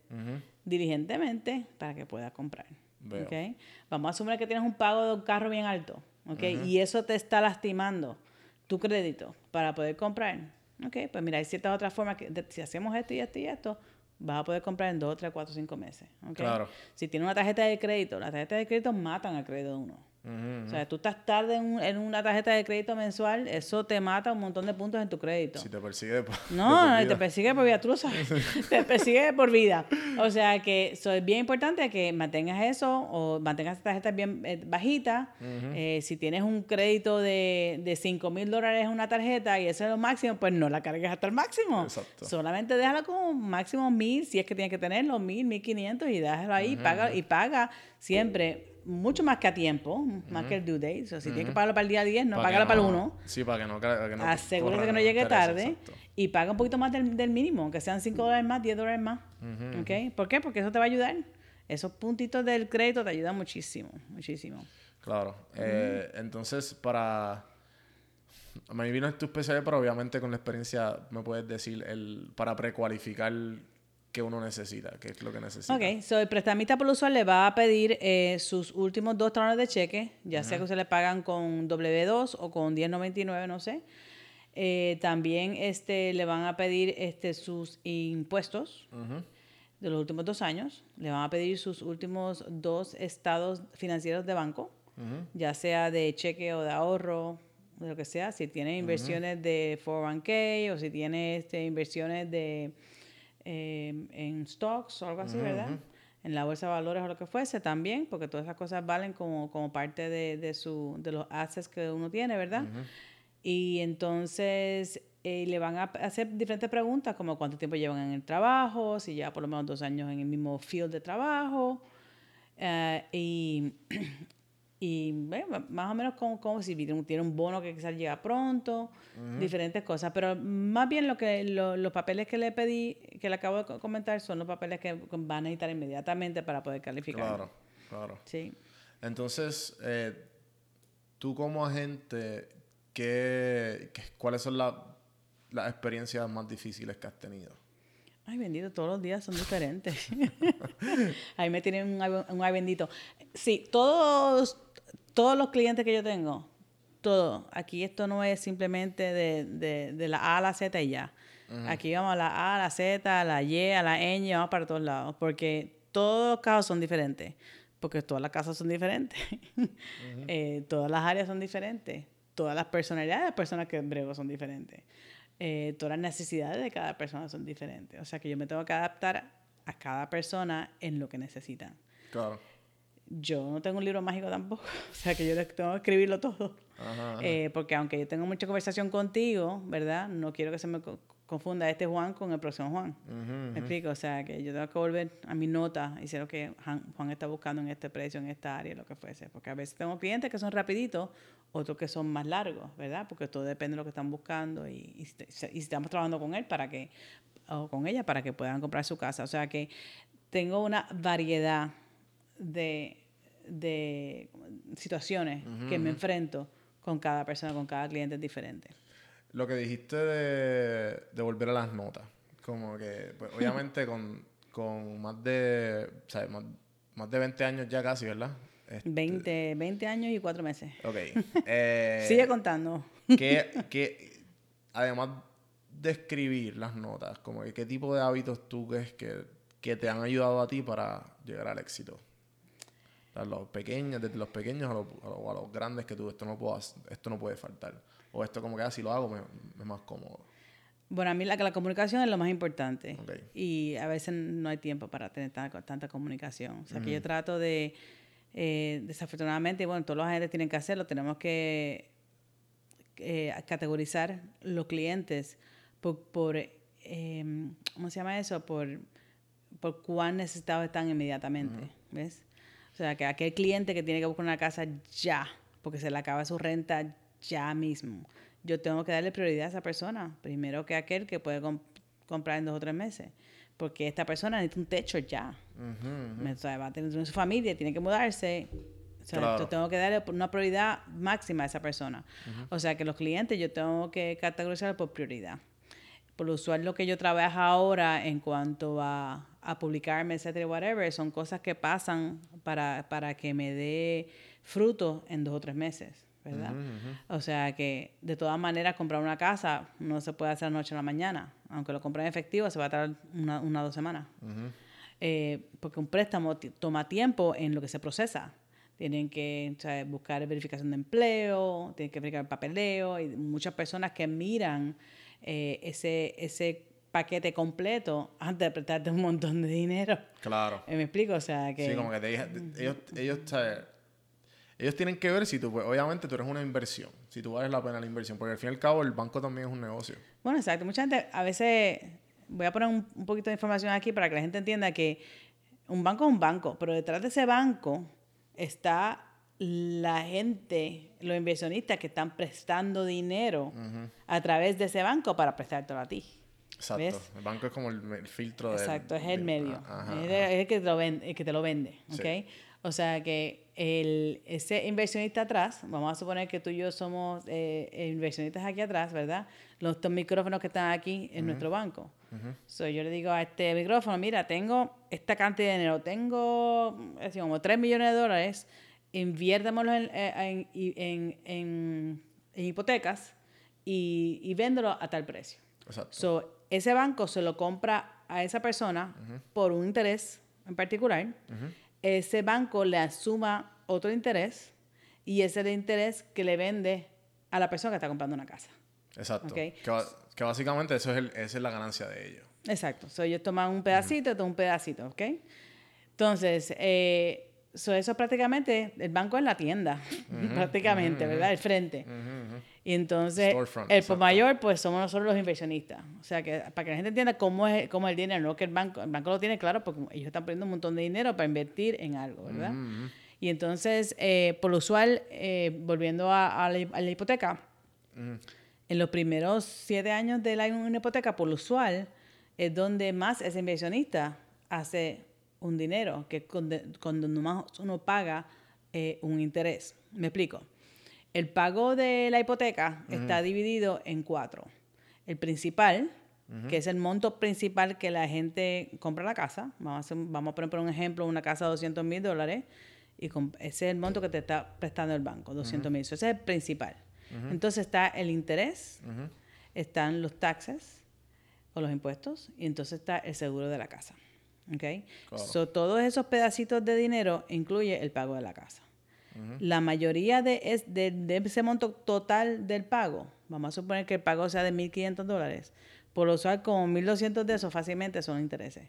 S3: diligentemente para que puedas comprar.
S1: Veo.
S3: ¿ok? Vamos a asumir que tienes un pago de un carro bien alto, ¿ok? Y eso te está lastimando tu crédito para poder comprar. ¿ok? Pues mira, hay ciertas otras formas que de- si hacemos esto y esto y esto, vas a poder comprar en dos, tres, cuatro, cinco meses. ¿ok?
S1: Claro.
S3: Si tienes una tarjeta de crédito, las tarjetas de crédito matan al crédito de uno. O sea, tú estás tarde en, un- en una tarjeta de crédito mensual, eso te mata un montón de puntos en tu crédito.
S1: Si te persigue por-
S3: No, *laughs* no,
S1: vida.
S3: te persigue por vida, tú lo sabes. *laughs* te persigue por vida. O sea que so, es bien importante que mantengas eso o mantengas esta tarjeta bien eh, bajita. Eh, si tienes un crédito de, de 5 mil dólares en una tarjeta y eso es lo máximo, pues no la cargues hasta el máximo.
S1: Exacto.
S3: Solamente déjala como máximo mil, si es que tienes que tenerlo, mil, mil quinientos y déjalo ahí. paga, y paga siempre mucho más que a tiempo, más que el due date. O sea, si tienes que pagarlo para el día 10, no págalo para el
S1: no-
S3: 1.
S1: Sí, para que no, para que no
S3: Asegúrate que no llegue tarde
S1: exacto.
S3: y paga un poquito más del, del mínimo, que sean 5 dólares más, 10 dólares más. ¿Por qué? Porque eso te va a ayudar. Esos puntitos del crédito te ayudan muchísimo, muchísimo.
S1: Claro. Eh, entonces, para... A mí vino tu especialidad, pero obviamente con la experiencia me puedes decir el para precualificar qué uno necesita, qué es lo que necesita.
S3: Ok, so el prestamista por usual le va a pedir eh, sus últimos dos talones de cheque, ya sea que se le pagan con W2 o con 1099, no sé. Eh, también este, le van a pedir este, sus impuestos de los últimos dos años. Le van a pedir sus últimos dos estados financieros de banco, ya sea de cheque o de ahorro, de lo que sea. Si tiene inversiones de 401k o si tiene este, inversiones de eh, en stocks o algo así, ¿verdad? En la bolsa de valores o lo que fuese también, porque todas esas cosas valen como, como parte de, de, su, de los assets que uno tiene, ¿verdad? Y entonces eh, le van a hacer diferentes preguntas, como cuánto tiempo llevan en el trabajo, si ya por lo menos dos años en el mismo field de trabajo, eh, y, *clears throat* y bueno, más o menos como, como si tiene un, bono que quizás llega pronto, diferentes cosas. Pero más bien lo que lo- los papeles que le pedí, que le acabo de co- comentar, son los papeles que van a necesitar inmediatamente para poder calificar.
S1: Claro, claro.
S3: Sí.
S1: Entonces, eh, tú como agente, ¿qué, qué- ¿cuáles son la- las experiencias más difíciles que has tenido?
S3: Ay, bendito, todos los días son diferentes. *laughs* Ahí me tienen un, un ay bendito. Sí, todos, todos los clientes que yo tengo, todo. Aquí esto no es simplemente de, de, de la A a la Z y ya. Aquí vamos a la A, a la Z, a la Y, a la ñ, vamos para todos lados. Porque todos los casos son diferentes. Porque todas las casas son diferentes. *laughs* Eh, todas las áreas son diferentes. Todas las personalidades de las personas que brego son diferentes. Eh, todas las necesidades de cada persona son diferentes. O sea que yo me tengo que adaptar a cada persona en lo que necesitan.
S1: Claro.
S3: Yo no tengo un libro mágico tampoco. *laughs* O sea que yo tengo que escribirlo todo.
S1: Ajá, ajá.
S3: Eh, porque aunque yo tengo mucha conversación contigo, ¿verdad? No quiero que se me co- confunda este Juan con el próximo Juan. ¿Me explico? O sea, que yo tengo que volver a mi nota y sé lo que Juan, está buscando en este precio, en esta área, lo que fuese. Porque a veces tengo clientes que son rapiditos, otros que son más largos, ¿verdad? Porque todo depende de lo que están buscando y, y, estamos trabajando con él para que, o con ella para que puedan comprar su casa. O sea que tengo una variedad de, de situaciones que me enfrento con cada persona, con cada cliente diferente.
S1: Lo que dijiste de, de volver a las notas. Como que, pues, *laughs* obviamente con, con más de, o sea, más, más de 20 años ya casi, ¿verdad? Este,
S3: 20, 20 años y 4 meses.
S1: Ok. *laughs* Eh,
S3: Sigue contando.
S1: que, que, además de escribir las notas, como que qué tipo de hábitos tú crees que, que te han ayudado a ti para llegar al éxito. Sea, los pequeños, desde los pequeños a los, a los- a los grandes que tú, esto no, puedo, esto no puede faltar. O esto como que así lo hago, me, me es más cómodo.
S3: Bueno, a mí la, la comunicación es lo más importante. Y a veces no hay tiempo para tener tanta, tanta comunicación. O sea, que yo trato de, eh, desafortunadamente, bueno, todos los agentes tienen que hacerlo, tenemos que eh, categorizar los clientes por, por eh, ¿cómo se llama eso? Por, por cuán necesitados están inmediatamente, ¿ves? O sea, que aquel cliente que tiene que buscar una casa ya, porque se le acaba su renta ya mismo. Yo tengo que darle prioridad a esa persona, primero que aquel que puede com- comprar en dos o tres meses, porque esta persona necesita un techo ya. Me- o sea, va a tener su familia, tiene que mudarse. O sea,
S1: Claro.
S3: yo tengo que darle una prioridad máxima a esa persona. O sea, que los clientes yo tengo que categorizar por prioridad. Por lo usual, lo que yo trabajo ahora en cuanto a, a publicarme, etcétera, whatever, son cosas que pasan para, para que me dé fruto en dos o tres meses, ¿verdad? O sea que, de todas maneras, comprar una casa no se puede hacer noche a la mañana. Aunque lo compre en efectivo, se va a tardar una, una o dos semanas. Eh, porque un préstamo toma tiempo en lo que se procesa. Tienen que o sea, buscar verificación de empleo, tienen que verificar papeleo, y muchas personas que miran eh, ese, ese paquete completo antes de prestarte un montón de dinero.
S1: Claro.
S3: Eh, ¿Me explico? O sea, que...
S1: Sí, como que te dije- ellos, ellos, ellos tienen que ver si tú, pues, obviamente tú eres una inversión, si tú vales la pena la inversión, porque al fin y al cabo el banco también es un negocio.
S3: Bueno, exacto. Mucha gente, a veces, voy a poner un, un poquito de información aquí para que la gente entienda que un banco es un banco, pero detrás de ese banco está la gente, los inversionistas que están prestando dinero a través de ese banco para prestártelo a ti.
S1: Exacto.
S3: ¿Ves?
S1: El banco es como el, el filtro de...
S3: Exacto, es el medio.
S1: Ajá,
S3: es,
S1: ajá.
S3: el- que te lo vende, el que te lo vende,
S1: Sí.
S3: ¿ok? O sea que el, ese inversionista atrás, vamos a suponer que tú y yo somos eh, inversionistas aquí atrás, ¿verdad? Los estos micrófonos que están aquí en nuestro banco. So, yo le digo a este micrófono, mira, tengo esta cantidad de dinero, tengo así como 3 millones de dólares, inviértamelo en, eh, en, en- en- en hipotecas y, y véndelo a tal precio.
S1: Exacto.
S3: So, ese banco se lo compra a esa persona por un interés en particular. Ese banco le asuma otro interés y ese es el interés que le vende a la persona que está comprando una casa.
S1: Exacto.
S3: ok.
S1: Que, básicamente eso es el, esa es la ganancia de ellos.
S3: Exacto. So, ellos toman un pedacito, yo tomo un pedacito, ¿ok? Entonces, eh, so eso prácticamente, el banco es la tienda, prácticamente, ¿verdad? El frente. Y entonces,
S1: Storefront,
S3: el por mayor, pues somos nosotros los inversionistas. O sea, que para que la gente entienda cómo es, cómo es el dinero, no que el banco, el banco lo tiene claro porque ellos están poniendo un montón de dinero para invertir en algo, ¿verdad? Y entonces, eh, por lo usual, eh, volviendo a, a la, a la hipoteca, en los primeros siete años de la una hipoteca, por lo usual, es donde más ese inversionista hace un dinero, que es cuando, cuando más uno paga eh, un interés. Me explico. El pago de la hipoteca está dividido en cuatro. El principal, que es el monto principal que la gente compra la casa. Vamos a, hacer- vamos a poner por un ejemplo una casa de 200 mil dólares y ese es el monto que te está prestando el banco, 200 mil. Ese es el principal. Entonces está el interés, están los taxes o los impuestos y entonces está el seguro de la casa. ¿Ok?
S1: Claro.
S3: So, todos esos pedacitos de dinero incluye el pago de la casa. La mayoría de, es- de, de ese monto total del pago, vamos a suponer que el pago sea de 1.500 dólares, por lo usual como 1.200 de esos fácilmente son intereses.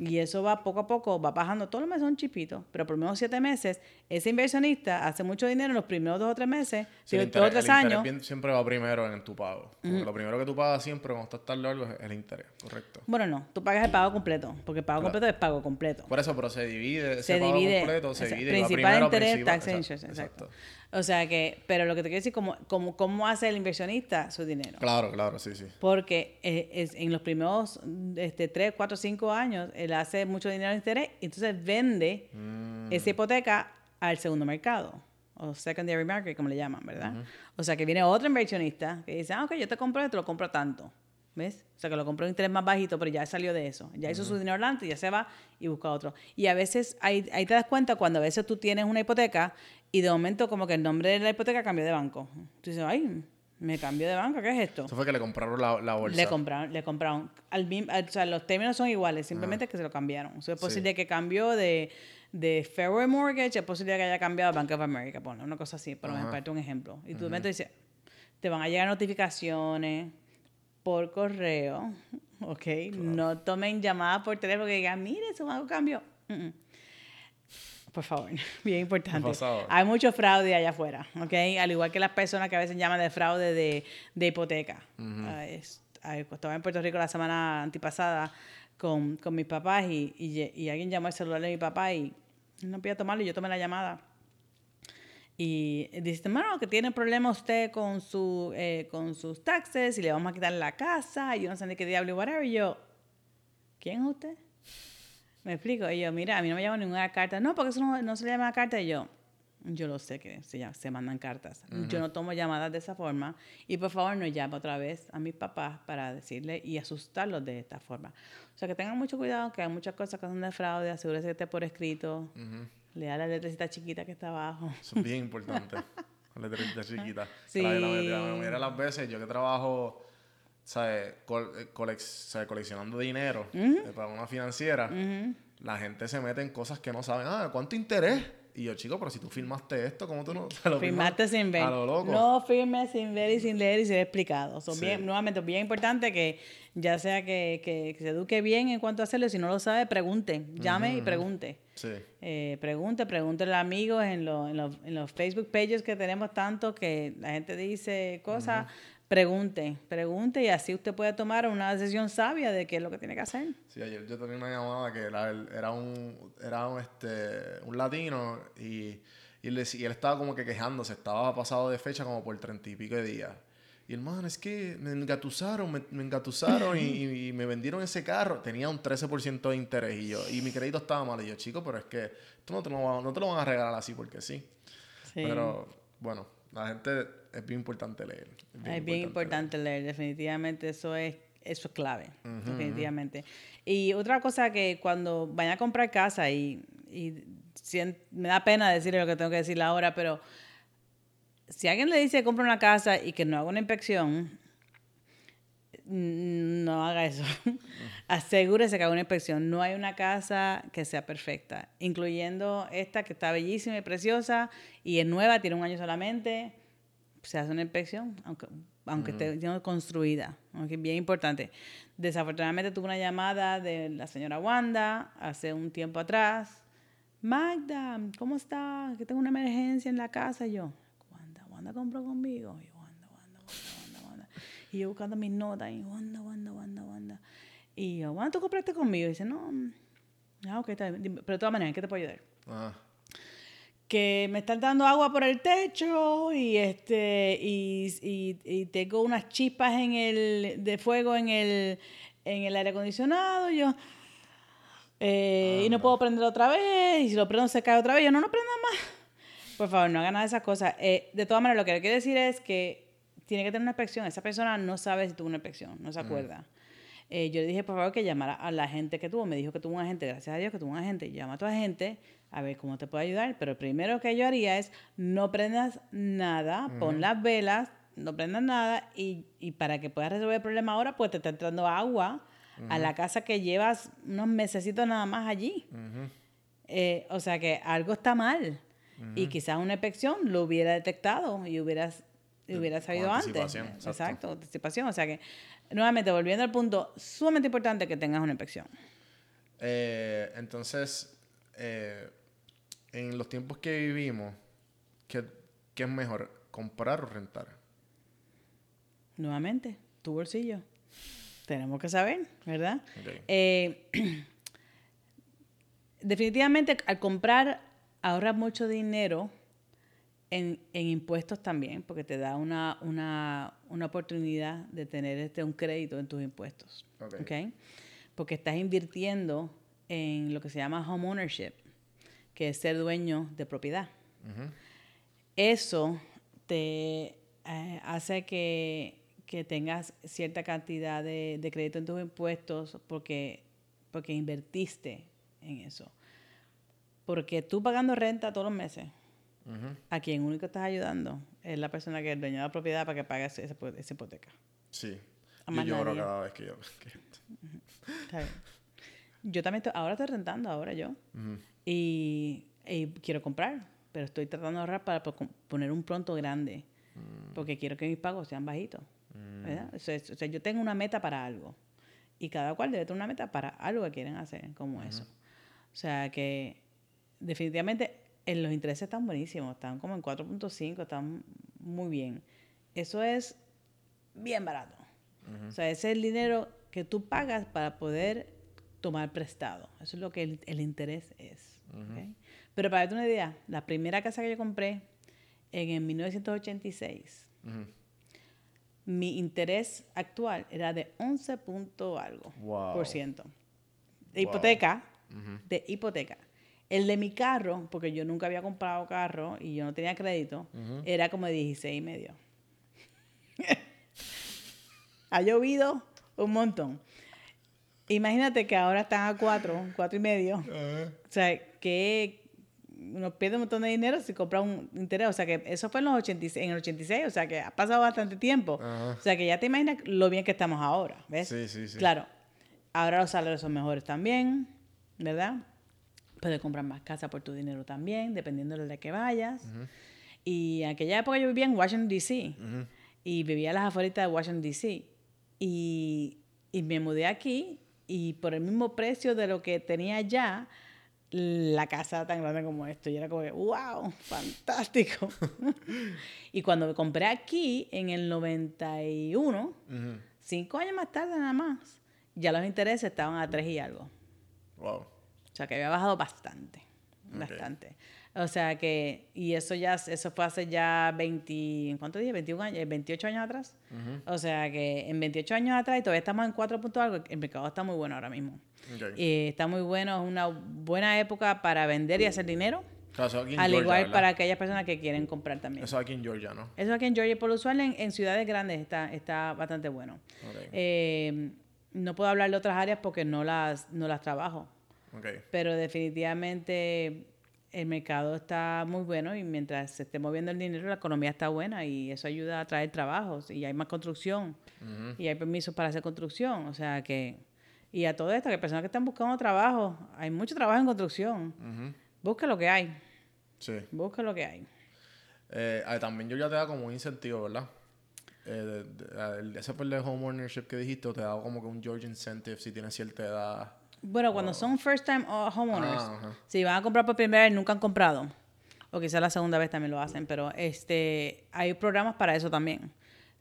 S3: Y eso va poco a poco, va bajando. Todos los meses son chipitos, pero por lo menos siete meses, ese inversionista hace mucho dinero en los primeros dos o tres meses,
S1: Sí, el
S3: digo, dos o
S1: interés-
S3: tres
S1: el interés
S3: años.
S1: bien- siempre va primero en tu pago. Porque Lo primero que tú pagas siempre cuando estás tan largo es el interés, correcto.
S3: Bueno, no, tú pagas el pago completo, porque el pago
S1: Claro.
S3: completo es pago completo.
S1: Por eso, pero se divide, ese
S3: se
S1: pago
S3: divide,
S1: completo se divide. y va
S3: principal
S1: primero,
S3: interés,
S1: principal,
S3: tax
S1: exacto,
S3: interest, exacto. O sea que, pero lo que te quiero decir, como, como, ¿cómo hace el inversionista su dinero?
S1: Claro, claro, sí, sí.
S3: Porque eh, es, en los primeros este, 3, 4, 5 años, él hace mucho dinero en interés y entonces vende
S1: Mm.
S3: esa hipoteca al segundo mercado, o secondary market, como le llaman, ¿verdad? O sea que viene otro inversionista que dice, ah, ok, yo te compro esto, lo compro tanto. ¿Ves? O sea que lo compró un interés más bajito, pero ya salió de eso. Ya hizo su dinero adelante, ya se va y busca otro. Y a veces, ahí, ahí te das cuenta cuando a veces tú tienes una hipoteca y de momento como que el nombre de la hipoteca cambió de banco. Tú dices, ay, me cambió de banco, ¿qué es esto?
S1: Eso fue que le compraron la, la bolsa.
S3: Le compraron, le compraron. Al, al- o sea, los términos son iguales, simplemente que se lo cambiaron. O sea, es
S1: Sí.
S3: posible que cambió de, de Fairway Mortgage, es posible que haya cambiado a Bank of America, ponle una cosa así, pero me
S1: Ajá.
S3: parte un ejemplo. Y tú de momento dices, te van a llegar notificaciones por correo, *laughs* ¿ok? No tomen llamadas por teléfono que digan, mire, su banco cambió. Mm, mm. Por favor, *laughs* bien importante. Hay mucho fraude allá afuera, ¿ok? Al igual que las personas que a veces llaman de fraude de, de hipoteca. Ah, ah, estaba en Puerto Rico la semana antipasada con, con mis papás y, y, alguien llamó al celular de mi papá y no podía tomarlo y yo tomé la llamada. Y dice, hermano, que tiene problema usted con, su, eh, con sus taxes y le vamos a quitar la casa y yo no sé ni qué diablo y whatever. Y yo, ¿quién es usted? Me explico. Y yo, mira, a mí no me llaman ninguna carta. No, porque eso no, no se le llama carta. Y yo, yo lo sé que se, llama- se mandan cartas. Yo no tomo llamadas de esa forma. Y por favor, no llame otra vez a mis papás para decirle y asustarlos de esta forma. O sea, que tengan mucho cuidado, que hay muchas cosas que son de fraude. Asegúrese que esté por escrito. Lea la letrecita chiquita que está abajo.
S1: Eso es bien importante. *laughs* La letrita chiquita.
S3: Sí.
S1: La, la, la, la mayoría de las veces, yo que trabajo, ¿sabes? Eh, colec- ¿sabes? coleccionando dinero eh, para una financiera, la gente se mete en cosas que no saben. Ah, ¿cuánto interés? Y yo, chico, pero si tú firmaste esto, ¿cómo tú no *laughs* te lo
S3: Firmaste sin ver.
S1: A lo loco.
S3: No firmes sin ver y sin leer y sin explicado. Son
S1: Sí.
S3: bien, nuevamente, bien importante que ya sea que, que- que se eduque bien en cuanto a hacerlo. Si no lo sabe, pregunte. Llame y pregunte.
S1: Sí.
S3: Eh, pregunte, pregúntele a amigos en, los- en los, en los Facebook pages que tenemos tanto que la gente dice cosas. Pregunte, pregunte y así usted puede tomar una decisión sabia de qué es lo que tiene que hacer.
S1: Sí, ayer yo tenía una llamada que era, era un, era un, este, un latino y, y, él, decía- y él estaba como que quejándose, estaba pasado de fecha como por treinta y pico de días. Y hermano, es que me engatusaron, me, me engatusaron y, y- y me vendieron ese carro. Tenía un 13% de interés y yo, y mi crédito estaba mal. Y yo, chico, pero es que esto no te lo, no te lo van a regalar así porque sí.
S3: Sí.
S1: Pero bueno, la gente es bien importante leer.
S3: Es bien importante leer, definitivamente eso es eso es clave, definitivamente. Y otra cosa que cuando vayan a comprar casa y, y me da pena decirle lo que tengo que decirle ahora, pero si alguien le dice compra una casa y que no haga una inspección, no haga eso. *laughs* Asegúrese que haga una inspección. No hay una casa que sea perfecta, incluyendo esta que está bellísima y preciosa y es nueva, tiene un año solamente. Se hace una inspección, aunque, aunque esté ya construida. aunque es bien importante. Desafortunadamente tuve una llamada de la señora Wanda hace un tiempo atrás. Magda, ¿cómo está? Que tengo una emergencia en la casa. Y yo, Wanda, Wanda compró conmigo. Y yo, Wanda, Wanda, Wanda, Wanda, Wanda. Y yo buscando mis notas. Y Wanda, Wanda, Wanda, Wanda. Y yo, Wanda, ¿tú compraste conmigo? Y dice, no. mm, Ah, ok, está bien. Pero de todas maneras, ¿en qué te puedo ayudar?
S1: Ah,
S3: que me están dando agua por el techo y este y, y- y tengo unas chispas en el de fuego en el en el aire acondicionado yo eh, y no puedo prender otra vez y si lo prendo se cae otra vez yo no no prenda más por favor no hagan nada de esas cosas Eh, de todas maneras lo que le quiero decir es que tiene que tener una inspección. Esa persona no sabe si tuvo una inspección, no se acuerda. Eh, yo le dije, por favor, que llamara a la gente que tuvo. Me dijo que tuvo un agente, gracias a Dios que tuvo un agente. Llama a tu agente a ver cómo te puede ayudar. Pero lo primero que yo haría es no prendas nada, pon las velas, no prendas nada y, y para que puedas resolver el problema ahora, pues te está entrando agua a la casa que llevas unos mesecitos nada más allí. Eh, o sea que algo está mal. Y quizás una inspección lo hubiera detectado y hubieras, hubiera sabido antes.
S1: exacto.
S3: exacto, anticipación. O sea que, nuevamente, volviendo al punto, sumamente importante que tengas una inspección.
S1: Eh, entonces, eh, en los tiempos que vivimos, ¿qué, qué es mejor? ¿Comprar o rentar?
S3: Nuevamente, tu bolsillo. Tenemos que saber, ¿verdad? Eh, *clears throat* definitivamente al comprar ahorras mucho dinero en, en impuestos también, porque te da una, una, una oportunidad de tener este, un crédito en tus impuestos.
S1: Ok.
S3: ¿ok? Porque estás invirtiendo en lo que se llama home ownership, que es ser dueño de propiedad. Eso te eh, hace que, que tengas cierta cantidad de, de crédito en tus impuestos porque, porque invertiste en eso. Porque tú pagando renta todos los meses, A quien único estás ayudando es la persona que es dueña de la propiedad para que pague esa, hipo- esa hipoteca.
S1: Sí.
S3: A
S1: Yo lloro
S3: nadie.
S1: cada vez que yo... *laughs* que-
S3: Está bien. Yo también estoy, ahora estoy rentando, ahora yo. Y, y quiero comprar, pero estoy tratando de ahorrar para po- poner un pronto grande. Porque quiero que mis pagos sean bajitos. ¿verdad? O sea, es- o sea, yo tengo una meta para algo. Y cada cual debe tener una meta para algo que quieren hacer, como eso. O sea que definitivamente en los intereses están buenísimos, están como en 4.5, están muy bien. Eso es bien barato. O sea, ese es el dinero que tú pagas para poder tomar prestado. Eso es lo que el, el interés es. ¿ok? Pero para darte una idea, la primera casa que yo compré en, el 1986,
S1: Ujú.
S3: mi interés actual era de 11 punto algo
S1: Wow.
S3: por ciento. De
S1: Wow.
S3: hipoteca, de hipoteca. El de mi carro, porque yo nunca había comprado carro y yo no tenía crédito, era como de 16 y medio. *laughs* ha llovido un montón. Imagínate que ahora están a 4, 4 y medio. O sea, que uno pierde un montón de dinero si compra un interés. O sea, que eso fue en, los 86, en el 86, o sea, que ha pasado bastante tiempo. O sea, que ya te imaginas lo bien que estamos ahora, ¿ves?
S1: Sí, sí, sí.
S3: Claro, ahora los salarios son mejores también, ¿verdad? Puedes comprar más casa por tu dinero también, dependiendo de la que vayas. Y en aquella época yo vivía en Washington, D.C.
S1: Ujú.
S3: Y vivía a las afueras de Washington, D.C. Y, y me mudé aquí y por el mismo precio de lo que tenía allá, la casa era tan grande como esto. Y era como, que, wow, fantástico. *laughs* y cuando me compré aquí en el 91,
S1: Ujú.
S3: cinco años más tarde nada más, ya los intereses estaban a tres y algo.
S1: Wow.
S3: O sea, que había bajado bastante, bastante. O sea que, y eso ya, eso fue hace ya 20, ¿cuántos días? 21 años, eh, 28 años atrás. O sea que en 28 años atrás y todavía estamos en 4 puntos algo, el mercado está muy bueno ahora mismo. Y está muy bueno, es una buena época para vender y hacer dinero,
S1: Claro, eso aquí en
S3: al
S1: Georgia,
S3: igual
S1: ¿verdad?
S3: para aquellas personas que quieren comprar también.
S1: Eso aquí en Georgia, ¿no?
S3: Eso aquí en Georgia, por lo usual en, en ciudades grandes está, está bastante bueno.
S1: Ok.
S3: Eh, no puedo hablar de otras áreas porque no las, no las trabajo Pero definitivamente el mercado está muy bueno y mientras se esté moviendo el dinero, la economía está buena y eso ayuda a traer trabajos y hay más construcción y hay permisos para hacer construcción. O sea que, y a todo esto, que personas que están buscando trabajo, hay mucho trabajo en construcción. Busca lo que hay,
S1: Sí.
S3: busca lo que hay.
S1: Eh, también Georgia te da como un incentivo, ¿verdad? Eh, de- de- el- ese fue el de home ownership que dijiste, te da como que un Georgia incentive si tienes cierta edad.
S3: Bueno, cuando son first time uh, homeowners,
S1: Ah, ajá.
S3: si van a comprar por primera vez, nunca han comprado, o quizás la segunda vez también lo hacen, pero este hay programas para eso también.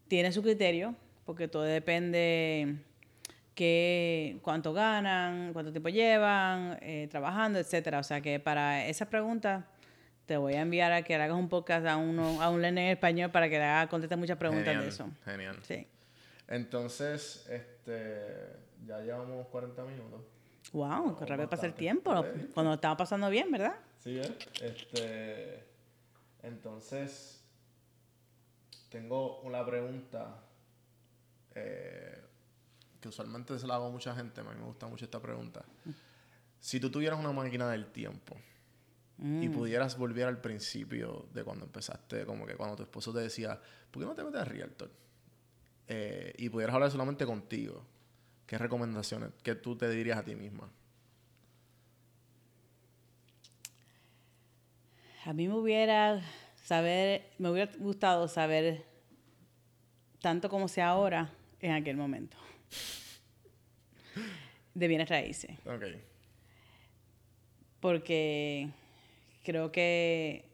S3: Tiene su criterio, porque todo depende qué, cuánto ganan, cuánto tiempo llevan, eh, trabajando, etcétera. O sea que para esa pregunta te voy a enviar a que hagas un podcast a uno, a un learner en español para que le haga conteste muchas preguntas
S1: Genial,
S3: de eso.
S1: Genial.
S3: Sí.
S1: Entonces, este, ya llevamos 40 minutos.
S3: Wow, qué rápido pasa el tiempo. Cuando lo estaba pasando bien, ¿verdad?
S1: Sí, ¿eh? Este, entonces, tengo una pregunta eh, que usualmente se la hago a mucha gente. A mí me gusta mucho esta pregunta. Si tú tuvieras una máquina del tiempo y pudieras volver al principio de cuando empezaste, como que cuando tu esposo te decía, ¿por qué no te metes a Realtor? Eh, y pudieras hablar solamente contigo, ¿qué recomendaciones, qué tú te dirías a ti misma?
S3: A mí me hubiera saber, me hubiera gustado saber tanto como sea ahora en aquel momento. De bienes raíces.
S1: Ok.
S3: Porque creo que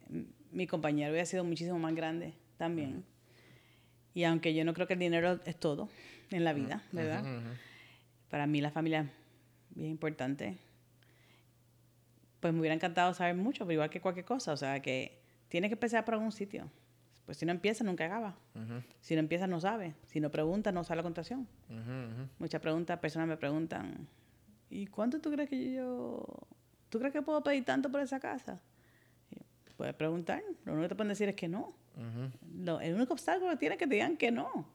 S3: mi compañero hubiera sido muchísimo más grande también. Y aunque yo no creo que el dinero es todo en la vida, ¿verdad? Para mí la familia es bien importante. Pues me hubiera encantado saber mucho, pero igual que cualquier cosa. O sea, que tiene que empezar por algún sitio. Pues si no empieza, nunca acaba. Si no empieza, no sabe. Si no pregunta, no sabe la contación. Muchas preguntas, personas me preguntan, ¿y cuánto tú crees que yo... ¿Tú crees que puedo pedir tanto por esa casa? puedes preguntar. Lo único que te pueden decir es que no. el único obstáculo que tiene es que te digan que no.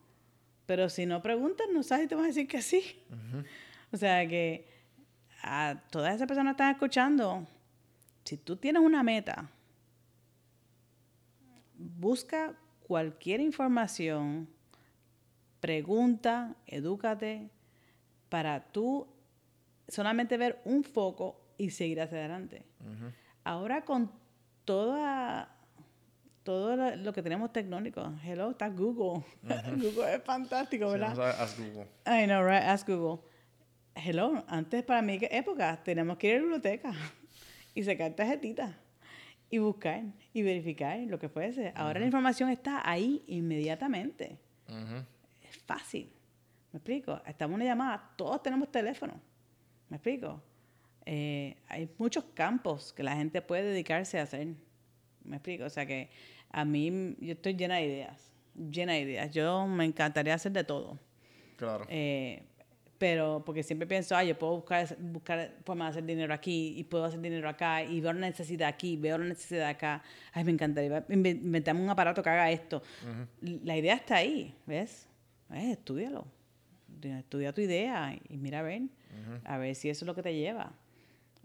S3: Pero si no preguntas, no sabes si te van a decir que sí. O sea que a todas esas personas que están escuchando, si tú tienes una meta, busca cualquier información, pregunta, edúcate, para tú solamente ver un foco y seguir hacia adelante. Ahora con toda todo lo que tenemos tecnológico, hello, está Google. *laughs* Google es fantástico, ¿verdad? Sí,
S1: ask Google.
S3: I know, right? Ask Google. Hello, antes para mi época tenemos que ir a la biblioteca *laughs* y sacar tarjetitas y buscar y verificar lo que fuese. Ahora la información está ahí inmediatamente. Es fácil. ¿Me explico? Estamos en una llamada, todos tenemos teléfono. ¿Me explico? Eh, hay muchos campos que la gente puede dedicarse a hacer. ¿Me explico? O sea que a mí, yo estoy llena de ideas. Llena de ideas. Yo me encantaría hacer de todo.
S1: Claro.
S3: Eh, pero porque siempre pienso, ah, yo puedo buscar, buscar formas de hacer dinero aquí y puedo hacer dinero acá y veo una necesidad aquí, veo una necesidad acá. Ay, me encantaría inventarme un aparato que haga esto. La idea está ahí, ¿ves? Eh, estudialo. Estudia tu idea y mira a ver, a ver si eso es lo que te lleva.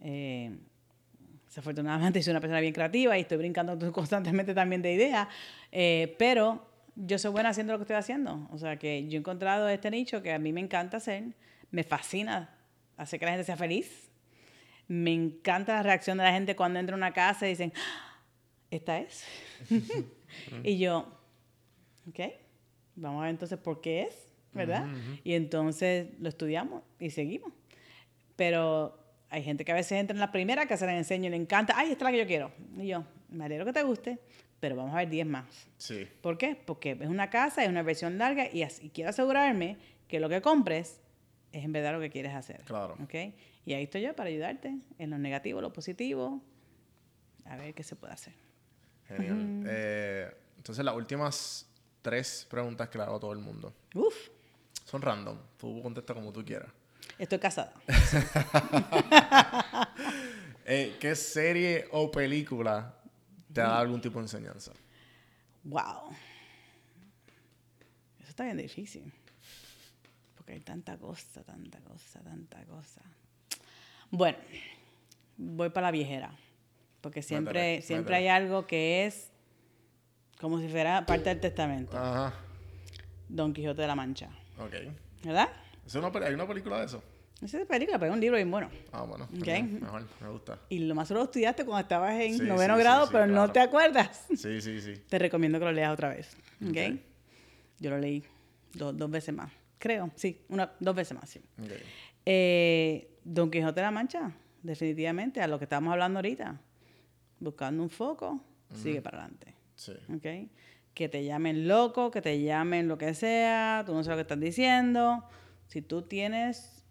S3: Eh, desafortunadamente *laughs* soy una persona bien creativa y estoy brincando *laughs* constantemente también de ideas, eh, pero yo soy buena haciendo lo que estoy haciendo. O sea que yo he encontrado este nicho que a mí me encanta hacer, me fascina hacer que la gente sea feliz. Me encanta la reacción de la gente cuando entra a una casa y dicen, ¡Ah! esta es. *laughs* y yo, ok, vamos a ver entonces por qué es, ¿verdad? Y entonces lo estudiamos y seguimos. Pero hay gente que a veces entra en la primera que se les enseño y le encanta, ay, esta es la que yo quiero. Y yo, me alegro que te guste, pero vamos a ver 10 más.
S1: Sí.
S3: ¿Por qué? Porque es una casa, es una versión larga y, quiero asegurarme que lo que compres es en verdad lo que quieres hacer.
S1: Claro.
S3: ¿Ok? Y ahí estoy yo para ayudarte en lo negativo, lo positivo, a ver qué se puede hacer.
S1: Genial. Eh, entonces, las últimas tres preguntas que le hago a todo el mundo.
S3: Uf.
S1: Son random. Tú contestas como tú quieras.
S3: Estoy casada. *laughs*
S1: Eh, ¿Qué serie o película te da algún tipo de enseñanza?
S3: Wow. Eso está bien difícil. Porque hay tanta cosa, tanta cosa, tanta cosa. Bueno, voy para la viejera. Porque siempre, siempre hay algo que es como si fuera parte del testamento.
S1: Ajá.
S3: Don Quijote de la Mancha.
S1: Ok.
S3: ¿Verdad?
S1: ¿Hay una película de eso?
S3: Esa es película, pero es un libro bien bueno.
S1: Ah, bueno. Mejor, me gusta.
S3: Y lo más solo estudiaste cuando estabas en noveno grado, pero no te acuerdas.
S1: Sí, sí, sí.
S3: Te recomiendo que lo leas otra vez. ¿Ok? Yo lo leí dos veces más. Creo, sí. Una, dos veces más, sí. Eh, Don Quijote de la Mancha, definitivamente, a lo que estábamos hablando ahorita. Buscando un foco, sigue para adelante.
S1: Sí.
S3: ¿Ok? Que te llamen loco, que te llamen lo que sea, tú no sabes lo que estás diciendo. Si tú tienes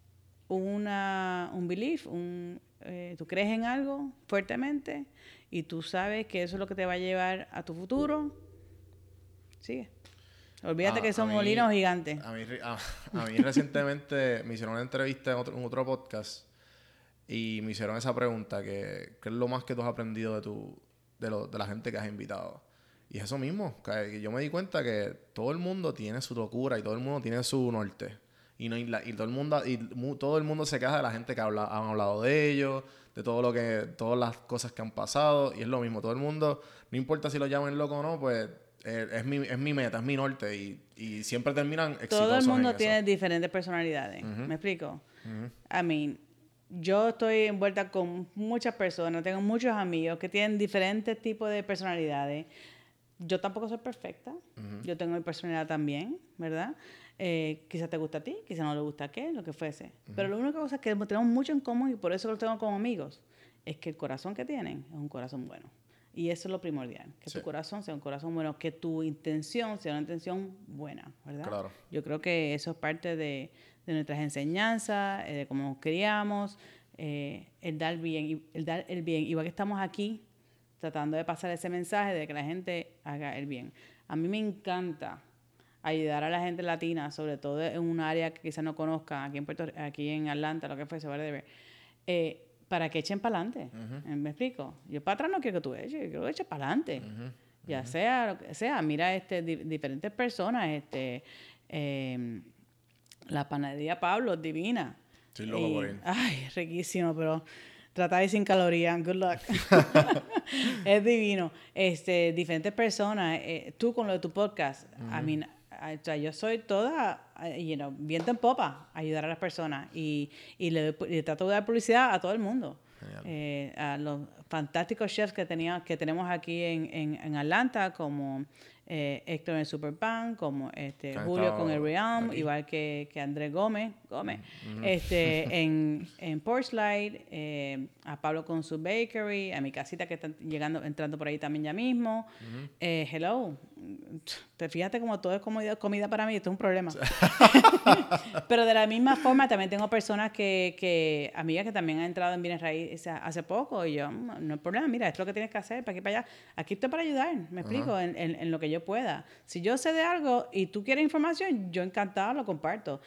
S3: una, un belief, un, eh, tú crees en algo fuertemente y tú sabes que eso es lo que te va a llevar a tu futuro, sigue. Olvídate que son molinos gigantes.
S1: A mí, a, mí recientemente *laughs* me hicieron una entrevista en otro, en otro, podcast y me hicieron esa pregunta, que, ¿qué es lo más que tú has aprendido de, tu, de, lo, de la gente que has invitado? Y es eso mismo, que yo me di cuenta que todo el mundo tiene su locura y todo el mundo tiene su norte. Y, no, y, la- y todo el mundo y mu- todo el mundo se queja de la gente que habla, han hablado de ellos, de todo lo que todas las cosas que han pasado y es lo mismo, todo el mundo, no importa si lo llaman loco o no, pues eh, es, mi, es mi meta, es mi norte y, y siempre terminan exitosos
S3: Todo el
S1: en
S3: mundo
S1: eso.
S3: tiene diferentes personalidades. ¿Me explico? I mean, yo estoy envuelta con muchas personas, tengo muchos amigos que tienen diferentes tipos de personalidades. Yo tampoco soy perfecta. Yo tengo mi personalidad también, ¿verdad? Eh, quizás te gusta a ti, quizás no le gusta a qué, lo que fuese. Pero la única cosa que tenemos mucho en común y por eso lo tengo como amigos, es que el corazón que tienen es un corazón bueno. Y eso es lo primordial, que
S1: Sí.
S3: tu corazón sea un corazón bueno, que tu intención sea una intención buena, ¿verdad?
S1: Claro.
S3: Yo creo que eso es parte de, de nuestras enseñanzas, eh, de cómo nos criamos, eh, el dar bien, el dar el bien. Igual que estamos aquí tratando de pasar ese mensaje de que la gente haga el bien. A mí me encanta ayudar a la gente latina, sobre todo en un área que quizás no conozcan, aquí en Puerto aquí en Atlanta, lo que fuese, whatever, eh, para que echen para adelante. ¿Me explico? Yo para atrás no quiero que tú eches, yo quiero que eches para adelante. Ya sea lo que sea, mira este, di- diferentes personas, este, eh, la panadería Pablo, divina.
S1: Estoy loco
S3: Y-
S1: por ir.
S3: Ay, riquísimo, pero tratar sin calorías, good luck. *laughs* *laughs* es divino. Este, diferentes personas, eh, tú con lo de tu podcast, I mean, I- o sea, yo soy toda, eh, you know, viento en popa, ayudar a las personas y, y le, le trato de dar publicidad a todo el mundo. Eh, a los fantásticos chefs que, tenía, que tenemos aquí en, en, en Atlanta, como eh, Héctor en el Superpan, como este, Julio con el Realm,
S1: aquí.
S3: igual que, que Andrés Gómez, Gómez este, *laughs* en, en Porchlight, eh, a Pablo con su bakery, a mi casita que están llegando, entrando por ahí también ya mismo. Eh, hello, te fíjate como todo es comida, comida para mí, esto es un problema. *laughs* Pero de la misma forma también tengo personas que, que amigas que también han entrado en bienes raíces hace poco y yo, "Mm, no hay problema, mira, esto es lo que tienes que hacer, para aquí para allá. Aquí estoy para ayudar, me explico, en, en- en lo que yo pueda. Si yo sé de algo y tú quieres información, yo encantado lo comparto.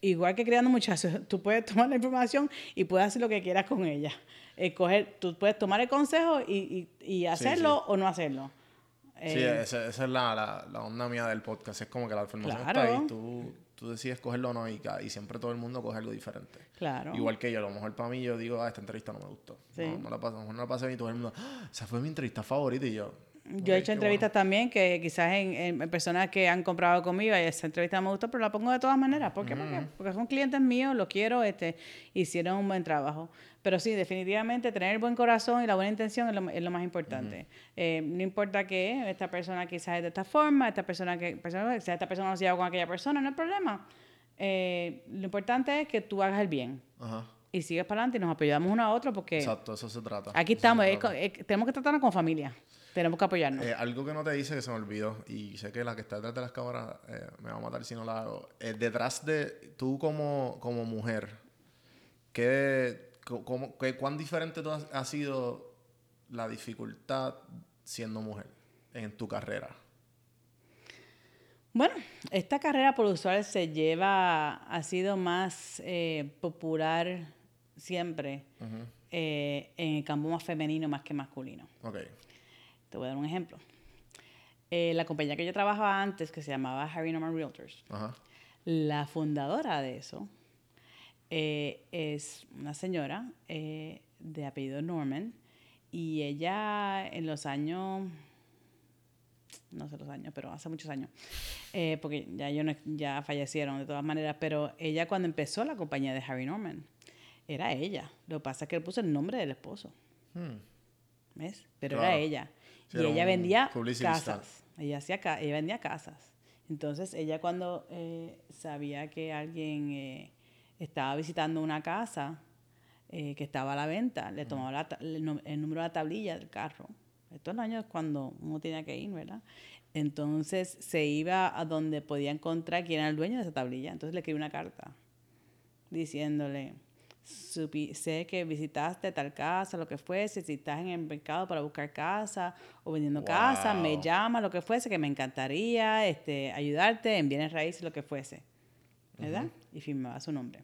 S3: Igual que criando muchachos, tú puedes tomar la información y puedes hacer lo que quieras con ella. Escoger, tú puedes tomar el consejo y, y- y hacerlo o no hacerlo.
S1: Sí,
S3: Eh,
S1: esa, esa es la, la, la onda mía del podcast. Es como que la información está ahí, tú, tú decides cogerlo o no, y, y siempre todo el mundo coge algo diferente.
S3: Claro.
S1: Igual que yo, a lo mejor para mí yo digo, ah, esta entrevista no me gustó.
S3: Sí.
S1: No, no la pasé, a lo mejor no la pasé y todo el mundo, "Ah, esa fue mi entrevista favorita y yo.
S3: Yo he
S1: "Ok,
S3: hecho
S1: qué
S3: entrevistas también que quizás en, personas que han comprado conmigo y esa entrevista me gustó, pero la pongo de todas maneras. ¿Por qué? Porque, porque son clientes míos, los quiero, este, hicieron un buen trabajo. Pero sí, definitivamente tener el buen corazón y la buena intención es lo, es lo más importante. Eh, no importa que esta persona quizás es de esta forma, esta persona que, persona, quizás esta persona no se lleva con aquella persona, no hay problema. Eh, lo importante es que tú hagas el bien
S1: bueno". Ajá.
S3: y sigues para adelante y nos apoyamos uno a otro porque
S1: Exacto, eso se trata.
S3: aquí
S1: Eso
S3: estamos,
S1: trata.
S3: es- tenemos que tratarnos con familia, tenemos que apoyarnos.
S1: Eh, algo que no te dice que se me olvidó, y sé que la que está detrás de las cámaras eh, me va a matar si no la hago. Eh, detrás de tú como, como mujer, ¿qué, cómo- qué- ¿cuán diferente tú has- ha sido la dificultad siendo mujer en tu carrera?
S3: Bueno, esta carrera por usual se lleva, ha sido más popular siempre en el campo más femenino más que masculino.
S1: Ok.
S3: Te voy a dar un ejemplo. Eh, la compañía que yo trabajaba antes, que se llamaba Harry Norman Realtors,
S1: Ajá.
S3: la fundadora de eso eh, es una señora eh, de apellido Norman y ella en los años, no sé los años, pero hace muchos años, porque ya, yo no- ya fallecieron de todas maneras, pero ella cuando empezó la compañía de Harry Norman, era ella. Lo que pasa es que le puso el nombre del esposo.
S1: Hmm.
S3: ¿Ves? Pero
S1: Claro.
S3: era ella.
S1: Sí,
S3: y ella vendía casas. Ella, hacía ca- ella vendía casas. Entonces, ella cuando eh, sabía que alguien eh, estaba visitando una casa eh, que estaba a la venta, le tomaba la el, número de la tablilla del carro. Estos años cuando uno tenía que ir, ¿verdad? Entonces, se iba a donde podía encontrar quién era el dueño de esa tablilla. Entonces, le escribía una carta diciéndole, "Supi- sé que visitaste tal casa, lo que fuese, si estás en el mercado para buscar casa o vendiendo casa, me llama, lo que fuese, que me encantaría este, ayudarte en bienes raíces, lo que fuese. ¿Verdad? Y firmaba su nombre.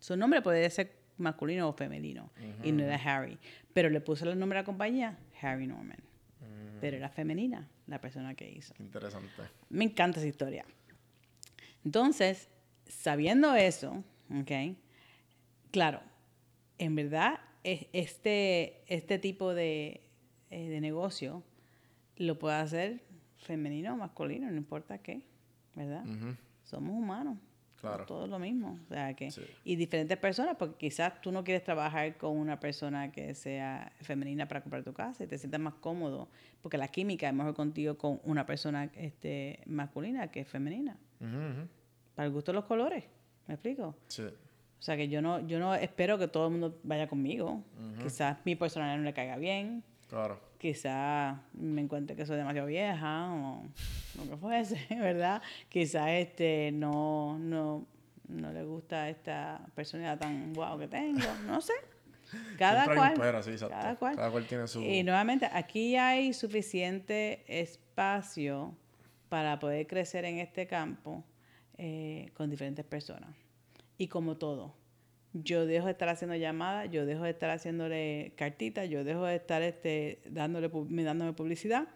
S3: Su nombre podía ser masculino o femenino y no era Harry. Pero le puso el nombre a la compañía, Harry Norman. pero era femenina la persona que hizo.
S1: Interesante.
S3: Me encanta esa historia. Entonces, sabiendo eso, ¿ok? Claro, en verdad, es- este, este tipo de, eh, de negocio lo puede hacer femenino o masculino, no importa qué, ¿verdad? Somos humanos.
S1: Claro.
S3: Todo lo mismo. O sea que,
S1: Sí.
S3: Y diferentes personas, porque quizás tú no quieres trabajar con una persona que sea femenina para comprar tu casa y te sientas más cómodo, porque la química es mejor contigo con una persona este, masculina que femenina. Para el gusto de los colores. ¿Me explico?
S1: Sí.
S3: O sea que yo no, yo no espero que todo el mundo vaya conmigo. Quizás mi personalidad no le caiga bien.
S1: Claro.
S3: Quizás me encuentre que soy demasiado vieja o lo que fuese, *laughs* ¿verdad? Quizás este no, no, no le gusta esta personalidad tan guau que tengo. No sé. *laughs* Cada cual.
S1: sí,
S3: cada cual.
S1: Cada cual tiene su-
S3: Y nuevamente, aquí hay suficiente espacio para poder crecer en este campo eh, con diferentes personas. Y como todo, yo dejo de estar haciendo llamadas, yo dejo de estar haciéndole cartitas, yo dejo de estar este, dándole, dándome publicidad,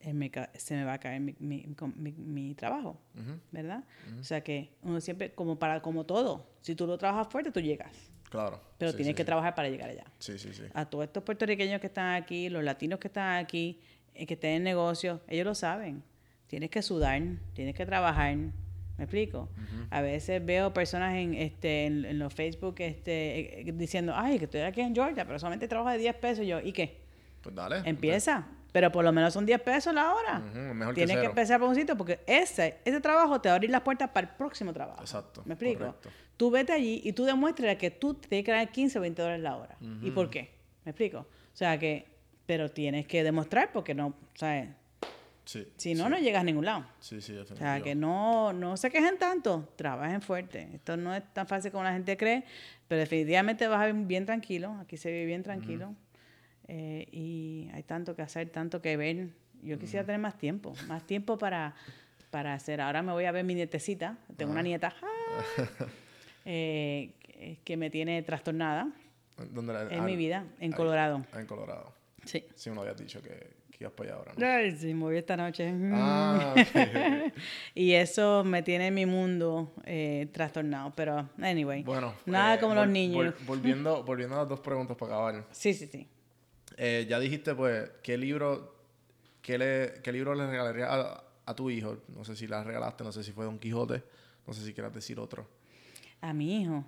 S3: eh, me se me va a caer mi, mi- mi- mi trabajo, ¿verdad? O sea que uno siempre, como para como todo, si tú lo trabajas fuerte, tú llegas,
S1: Claro.
S3: pero
S1: Sí,
S3: tienes
S1: sí,
S3: que
S1: sí.
S3: trabajar para llegar allá
S1: Sí, sí, sí.
S3: a todos estos puertorriqueños que están aquí, los latinos que están aquí, eh, que estén en negocios, ellos lo saben. Tienes que sudar, tienes que trabajar. ¿Me explico? A veces veo personas en, este, en, en los Facebook este, eh, diciendo, ay, que estoy aquí en Georgia, pero solamente trabajo de 10 pesos. Y yo, ¿y qué?
S1: Pues dale.
S3: Empieza. Pero por lo menos son 10 pesos la hora.
S1: Mejor que
S3: Tienes que empezar por un sitio porque ese, ese trabajo te va a abrir las puertas para el próximo trabajo.
S1: Exacto,
S3: ¿Me explico?
S1: correcto.
S3: Tú vete allí y tú demuestres que tú te tienes que ganar 15 o 20 dólares la hora. ¿Y por qué? ¿Me explico? O sea que, pero tienes que demostrar porque no, ¿sabes?
S1: Sí.
S3: Si no,
S1: sí.
S3: no llegas a ningún lado.
S1: Sí, sí,
S3: O sea, que no, no se quejen tanto, trabajen fuerte. Esto no es tan fácil como la gente cree, pero definitivamente vas a vivir bien tranquilo. Aquí se vive bien tranquilo. Eh, y hay tanto que hacer, tanto que ver. Yo quisiera tener más tiempo, más tiempo para, para hacer. Ahora me voy a ver mi nietecita. Tengo una nieta ¡ay! *laughs* *laughs* eh, que- me tiene trastornada
S1: ¿Dónde la-
S3: en
S1: ah,
S3: mi vida, en. Colorado.
S1: Ah, en Colorado.
S3: Sí.
S1: Sí, me lo habías dicho que, que ibas para allá ahora, ¿no?
S3: Ay, sí, moví esta noche.
S1: Ah. *laughs*
S3: Y eso me tiene en mi mundo eh, trastornado. Pero, anyway.
S1: Bueno.
S3: Nada
S1: eh,
S3: como los niños.
S1: vol- volviendo, *laughs* volviendo a las dos preguntas para acabar.
S3: Sí, sí, sí.
S1: Eh, ya dijiste, pues, ¿qué libro, qué, le, qué libro le regalarías a, a tu hijo? No sé si la regalaste, no sé si fue Don Quijote, no sé si quieras decir otro.
S3: A mi hijo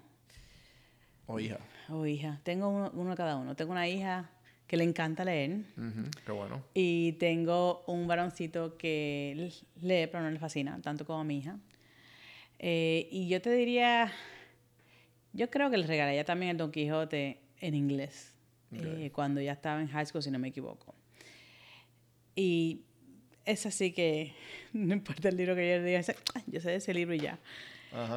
S1: O hija.
S3: o hija. Tengo uno, uno cada uno. Tengo una hija que le encanta leer.
S1: Ujú, Qué bueno.
S3: Y tengo un varoncito que lee, pero no le fascina, tanto como a mi hija. Eh, y yo te diría, yo creo que le regalaría también el Don Quijote en inglés, eh, cuando ya estaba en high school, si no me equivoco. Y es así que, *laughs* no importa el libro que yo le diga, ese- "Ah, yo sé de ese libro y ya.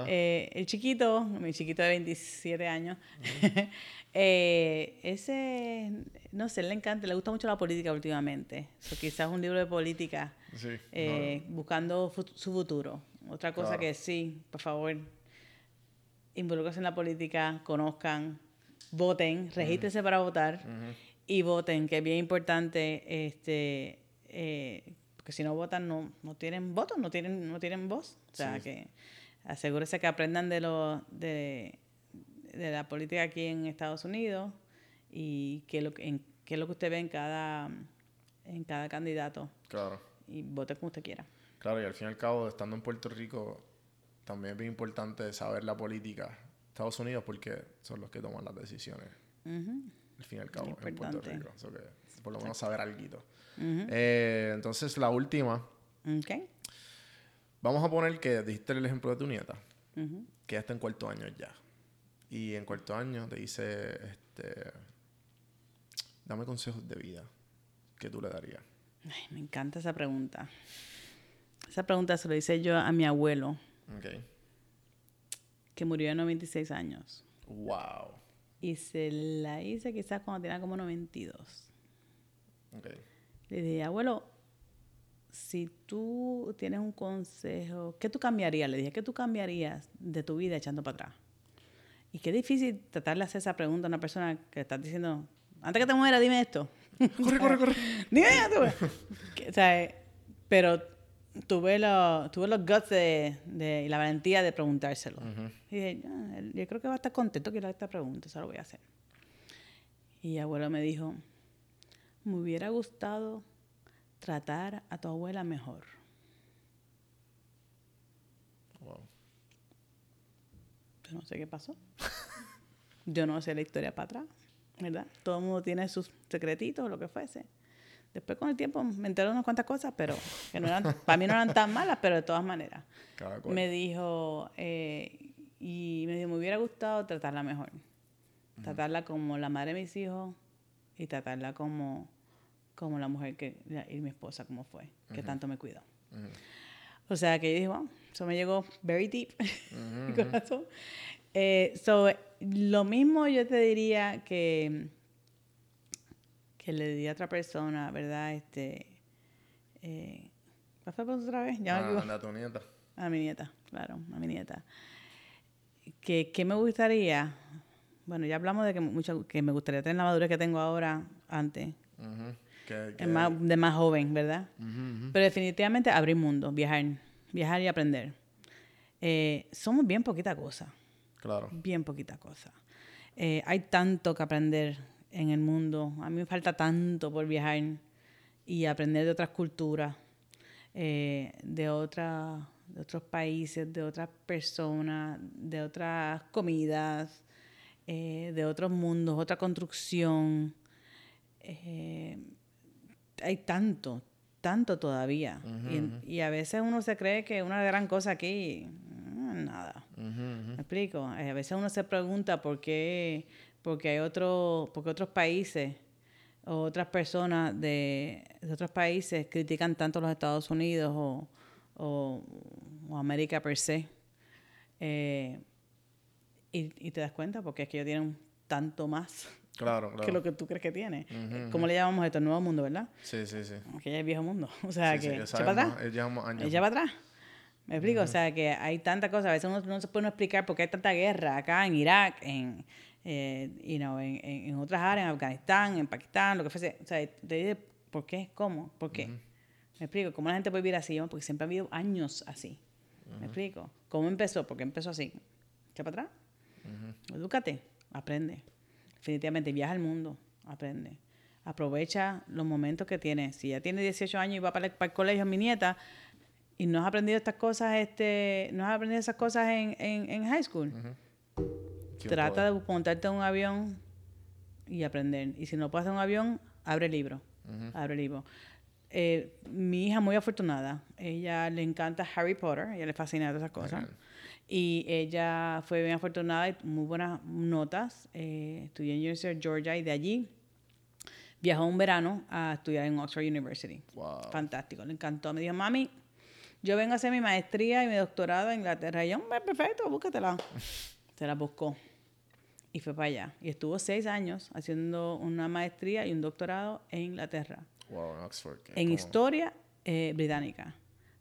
S3: Eh, el chiquito, mi chiquito de 27 años, *laughs* eh, ese, no sé, le encanta, le gusta mucho la política últimamente. So, quizás un libro de política,
S1: sí.
S3: eh, buscando su futuro. Otra cosa
S1: Claro.
S3: que sí, por favor, involúquense en la política, conozcan, voten, regístrense para votar y voten, que es bien importante, este, eh, porque si no votan no, no tienen voto, no tienen, no tienen voz. O sea
S1: Sí.
S3: que asegúrese que aprendan de lo de, de la política aquí en Estados Unidos y qué lo que, en, qué es lo que usted ve en cada, en cada candidato
S1: Claro.
S3: y vote como usted quiera.
S1: Claro, y al fin y al cabo, estando en Puerto Rico, también es bien importante saber la política de Estados Unidos porque son los que toman las decisiones,
S3: Ujú,
S1: al fin y al cabo, en Puerto. Rico. So que, por lo menos saber algo.
S3: ujú.
S1: entonces, la última,
S3: Ok.
S1: Vamos a poner que dijiste el ejemplo de tu nieta, que ya está en cuarto año ya. Y en cuarto año te dice, este, dame consejos de vida que tú le darías.
S3: Ay, me encanta esa pregunta. Esa pregunta se lo hice yo a mi abuelo,
S1: Ok.
S3: que murió de 96 años.
S1: Wow.
S3: Y se la hice quizás cuando tenía como 92.
S1: Ok.
S3: Le dije, abuelo, si tú tienes un consejo, ¿qué tú cambiarías? Le dije, ¿qué tú cambiarías de tu vida echando para atrás? Y qué difícil tratar de hacer esa pregunta a una persona que está diciendo, antes que te muera, dime esto. *laughs*
S1: Corre, corre, corre. *laughs*
S3: Dime, tú. Que, o sea, pero tuve, lo, tuve los guts de, de- y la valentía de preguntárselo. Y dije, "Ah, yo creo que va a estar contento que le haga esta pregunta, eso lo voy a hacer. Y abuelo me dijo, me hubiera gustado tratar a tu abuela mejor.
S1: Wow.
S3: Yo no sé qué pasó. Yo no sé la historia para atrás, ¿verdad? Todo el mundo tiene sus secretitos o lo que fuese. Después con el tiempo me enteré de unas cuantas cosas, pero que no eran, para mí no eran tan malas, pero de todas maneras.
S1: Cada cual.
S3: Me dijo, eh, y me dijo, me hubiera gustado tratarla mejor. Tratarla como la madre de mis hijos y tratarla como, como la mujer que, y mi esposa, como fue, que tanto me cuidó. O sea que yo dije, wow, eso me llegó very deep *laughs* mi corazón. Eh, so, lo mismo yo te diría que, que le diría a otra persona, ¿verdad? Este, eh, ¿Cuál fue la pregunta otra vez? Ya
S1: Ah, anda tu nieta.
S3: A mi nieta, claro, a mi nieta. ¿Qué, qué me gustaría? Bueno, ya hablamos de que, mucho, que me gustaría tener la madurez que tengo ahora antes,
S1: Ujú. Que- que-
S3: es más, de más joven, ¿verdad? Pero definitivamente abrir mundo, viajar, viajar y aprender. Eh, somos bien poquita cosa,
S1: Claro.
S3: bien poquita cosa. Eh, hay tanto que aprender en el mundo. A mí me falta tanto por viajar y aprender de otras culturas, eh, de, otra- de otros países, de otras personas, de otras comidas, eh, de otros mundos, otra construcción. Eh, hay tanto, tanto todavía. y, y a veces uno se cree que una gran cosa aquí, mm, nada. ¿Me explico? Eh, A veces uno se pregunta por qué, porque hay otro, porque otros países o otras personas de, de otros países critican tanto a los Estados Unidos o, o, o América per se. Eh, y, y te das cuenta porque es que ellos tienen tanto más
S1: Claro, claro.
S3: que lo que tú crees que tiene. Eh, ¿Cómo le llamamos esto? El nuevo mundo, ¿verdad?
S1: Sí, sí, sí.
S3: Que ya es viejo mundo. *laughs* O sea,
S1: Sí, sí,
S3: que
S1: ya
S3: echa
S1: sabemos,
S3: para atrás.
S1: eh, llevamos años.
S3: Para atrás. ¿Me explico? O sea, que hay tantas cosas. A veces uno no se puede explicar por qué hay tanta guerra acá en Irak, en, eh, you know, en, en- otras áreas, en Afganistán, en Pakistán, lo que fuese. O sea, te dice por qué, cómo, por qué. ¿Me explico? ¿Cómo la gente puede vivir así? Porque siempre ha habido años así. ¿Me explico? ¿Cómo empezó? ¿Por qué empezó así? Echa para atrás. Edúcate, aprende. Definitivamente, viaja al mundo, aprende. Aprovecha los momentos que tienes. Si ya tiene 18 años y va para el, para el colegio, mi nieta, y no has aprendido estas cosas, este, no has aprendido esas cosas en, en, en high school, trata de montarte en un avión y aprender. Y si no puedes hacer un avión, abre libro. Abre libro. Eh, mi hija muy afortunada. Ella le encanta Harry Potter. Ella le fascina todas esas cosas. Y ella fue bien afortunada y muy buenas notas. Eh, estudió en University of Georgia y de allí viajó un verano a estudiar en Oxford University.
S1: Wow.
S3: Fantástico, le encantó. Me dijo, mami, yo vengo a hacer mi maestría y mi doctorado en Inglaterra. Y yo, "Hombre, perfecto, búscatela. *laughs* Se la buscó y fue para allá. Y estuvo seis años haciendo una maestría y un doctorado en Inglaterra,
S1: Wow, en Oxford.
S3: en
S1: como-
S3: historia eh, británica.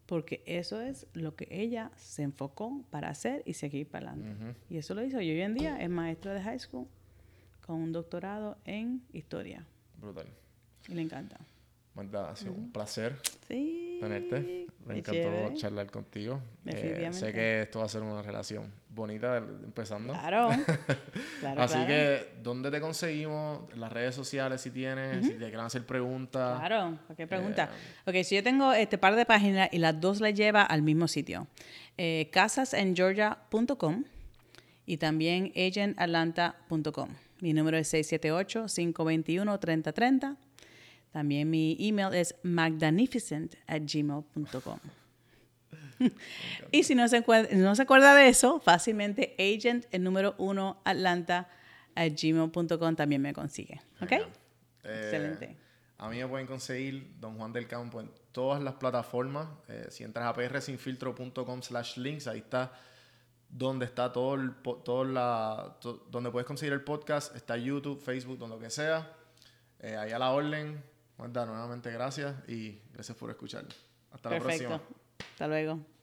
S3: Porque eso es lo que ella se enfocó para hacer y seguir para adelante. Y eso lo hizo. Y hoy en día es maestra de high school con un doctorado en historia.
S1: Brutal.
S3: Y le encanta.
S1: Magda, ha sido un placer
S3: Sí.
S1: tenerte. Me encantó
S3: chévere.
S1: charlar contigo. Eh, sé que esto va a ser una relación bonita empezando.
S3: Claro. *laughs* claro
S1: Así
S3: claro.
S1: que, ¿dónde te conseguimos? Las redes sociales si tienes, si te quieren hacer preguntas.
S3: Claro, cualquier pregunta. Ok, si yo tengo este par de páginas y las dos las lleva al mismo sitio. Eh, casasengeorgia.com y también agentatlanta.com. Mi número es 678-521-3030. También mi email es magnificent at gmail.com. *laughs* y si no se, no se acuerda de eso, fácilmente agent, el número uno, Atlanta, at gmail.com también me consigue. ¿Ok?
S1: Eh,
S3: Excelente.
S1: A mí me pueden conseguir Don Juan del Campo en todas las plataformas. Eh, si entras a prsinfiltro.com slash links, ahí está donde está todo el todo la, to- donde puedes conseguir el podcast. Está YouTube, Facebook, donde lo que sea. Eh, ahí a la orden. Magda, nuevamente gracias y gracias por escuchar. Hasta la próxima.
S3: Hasta luego.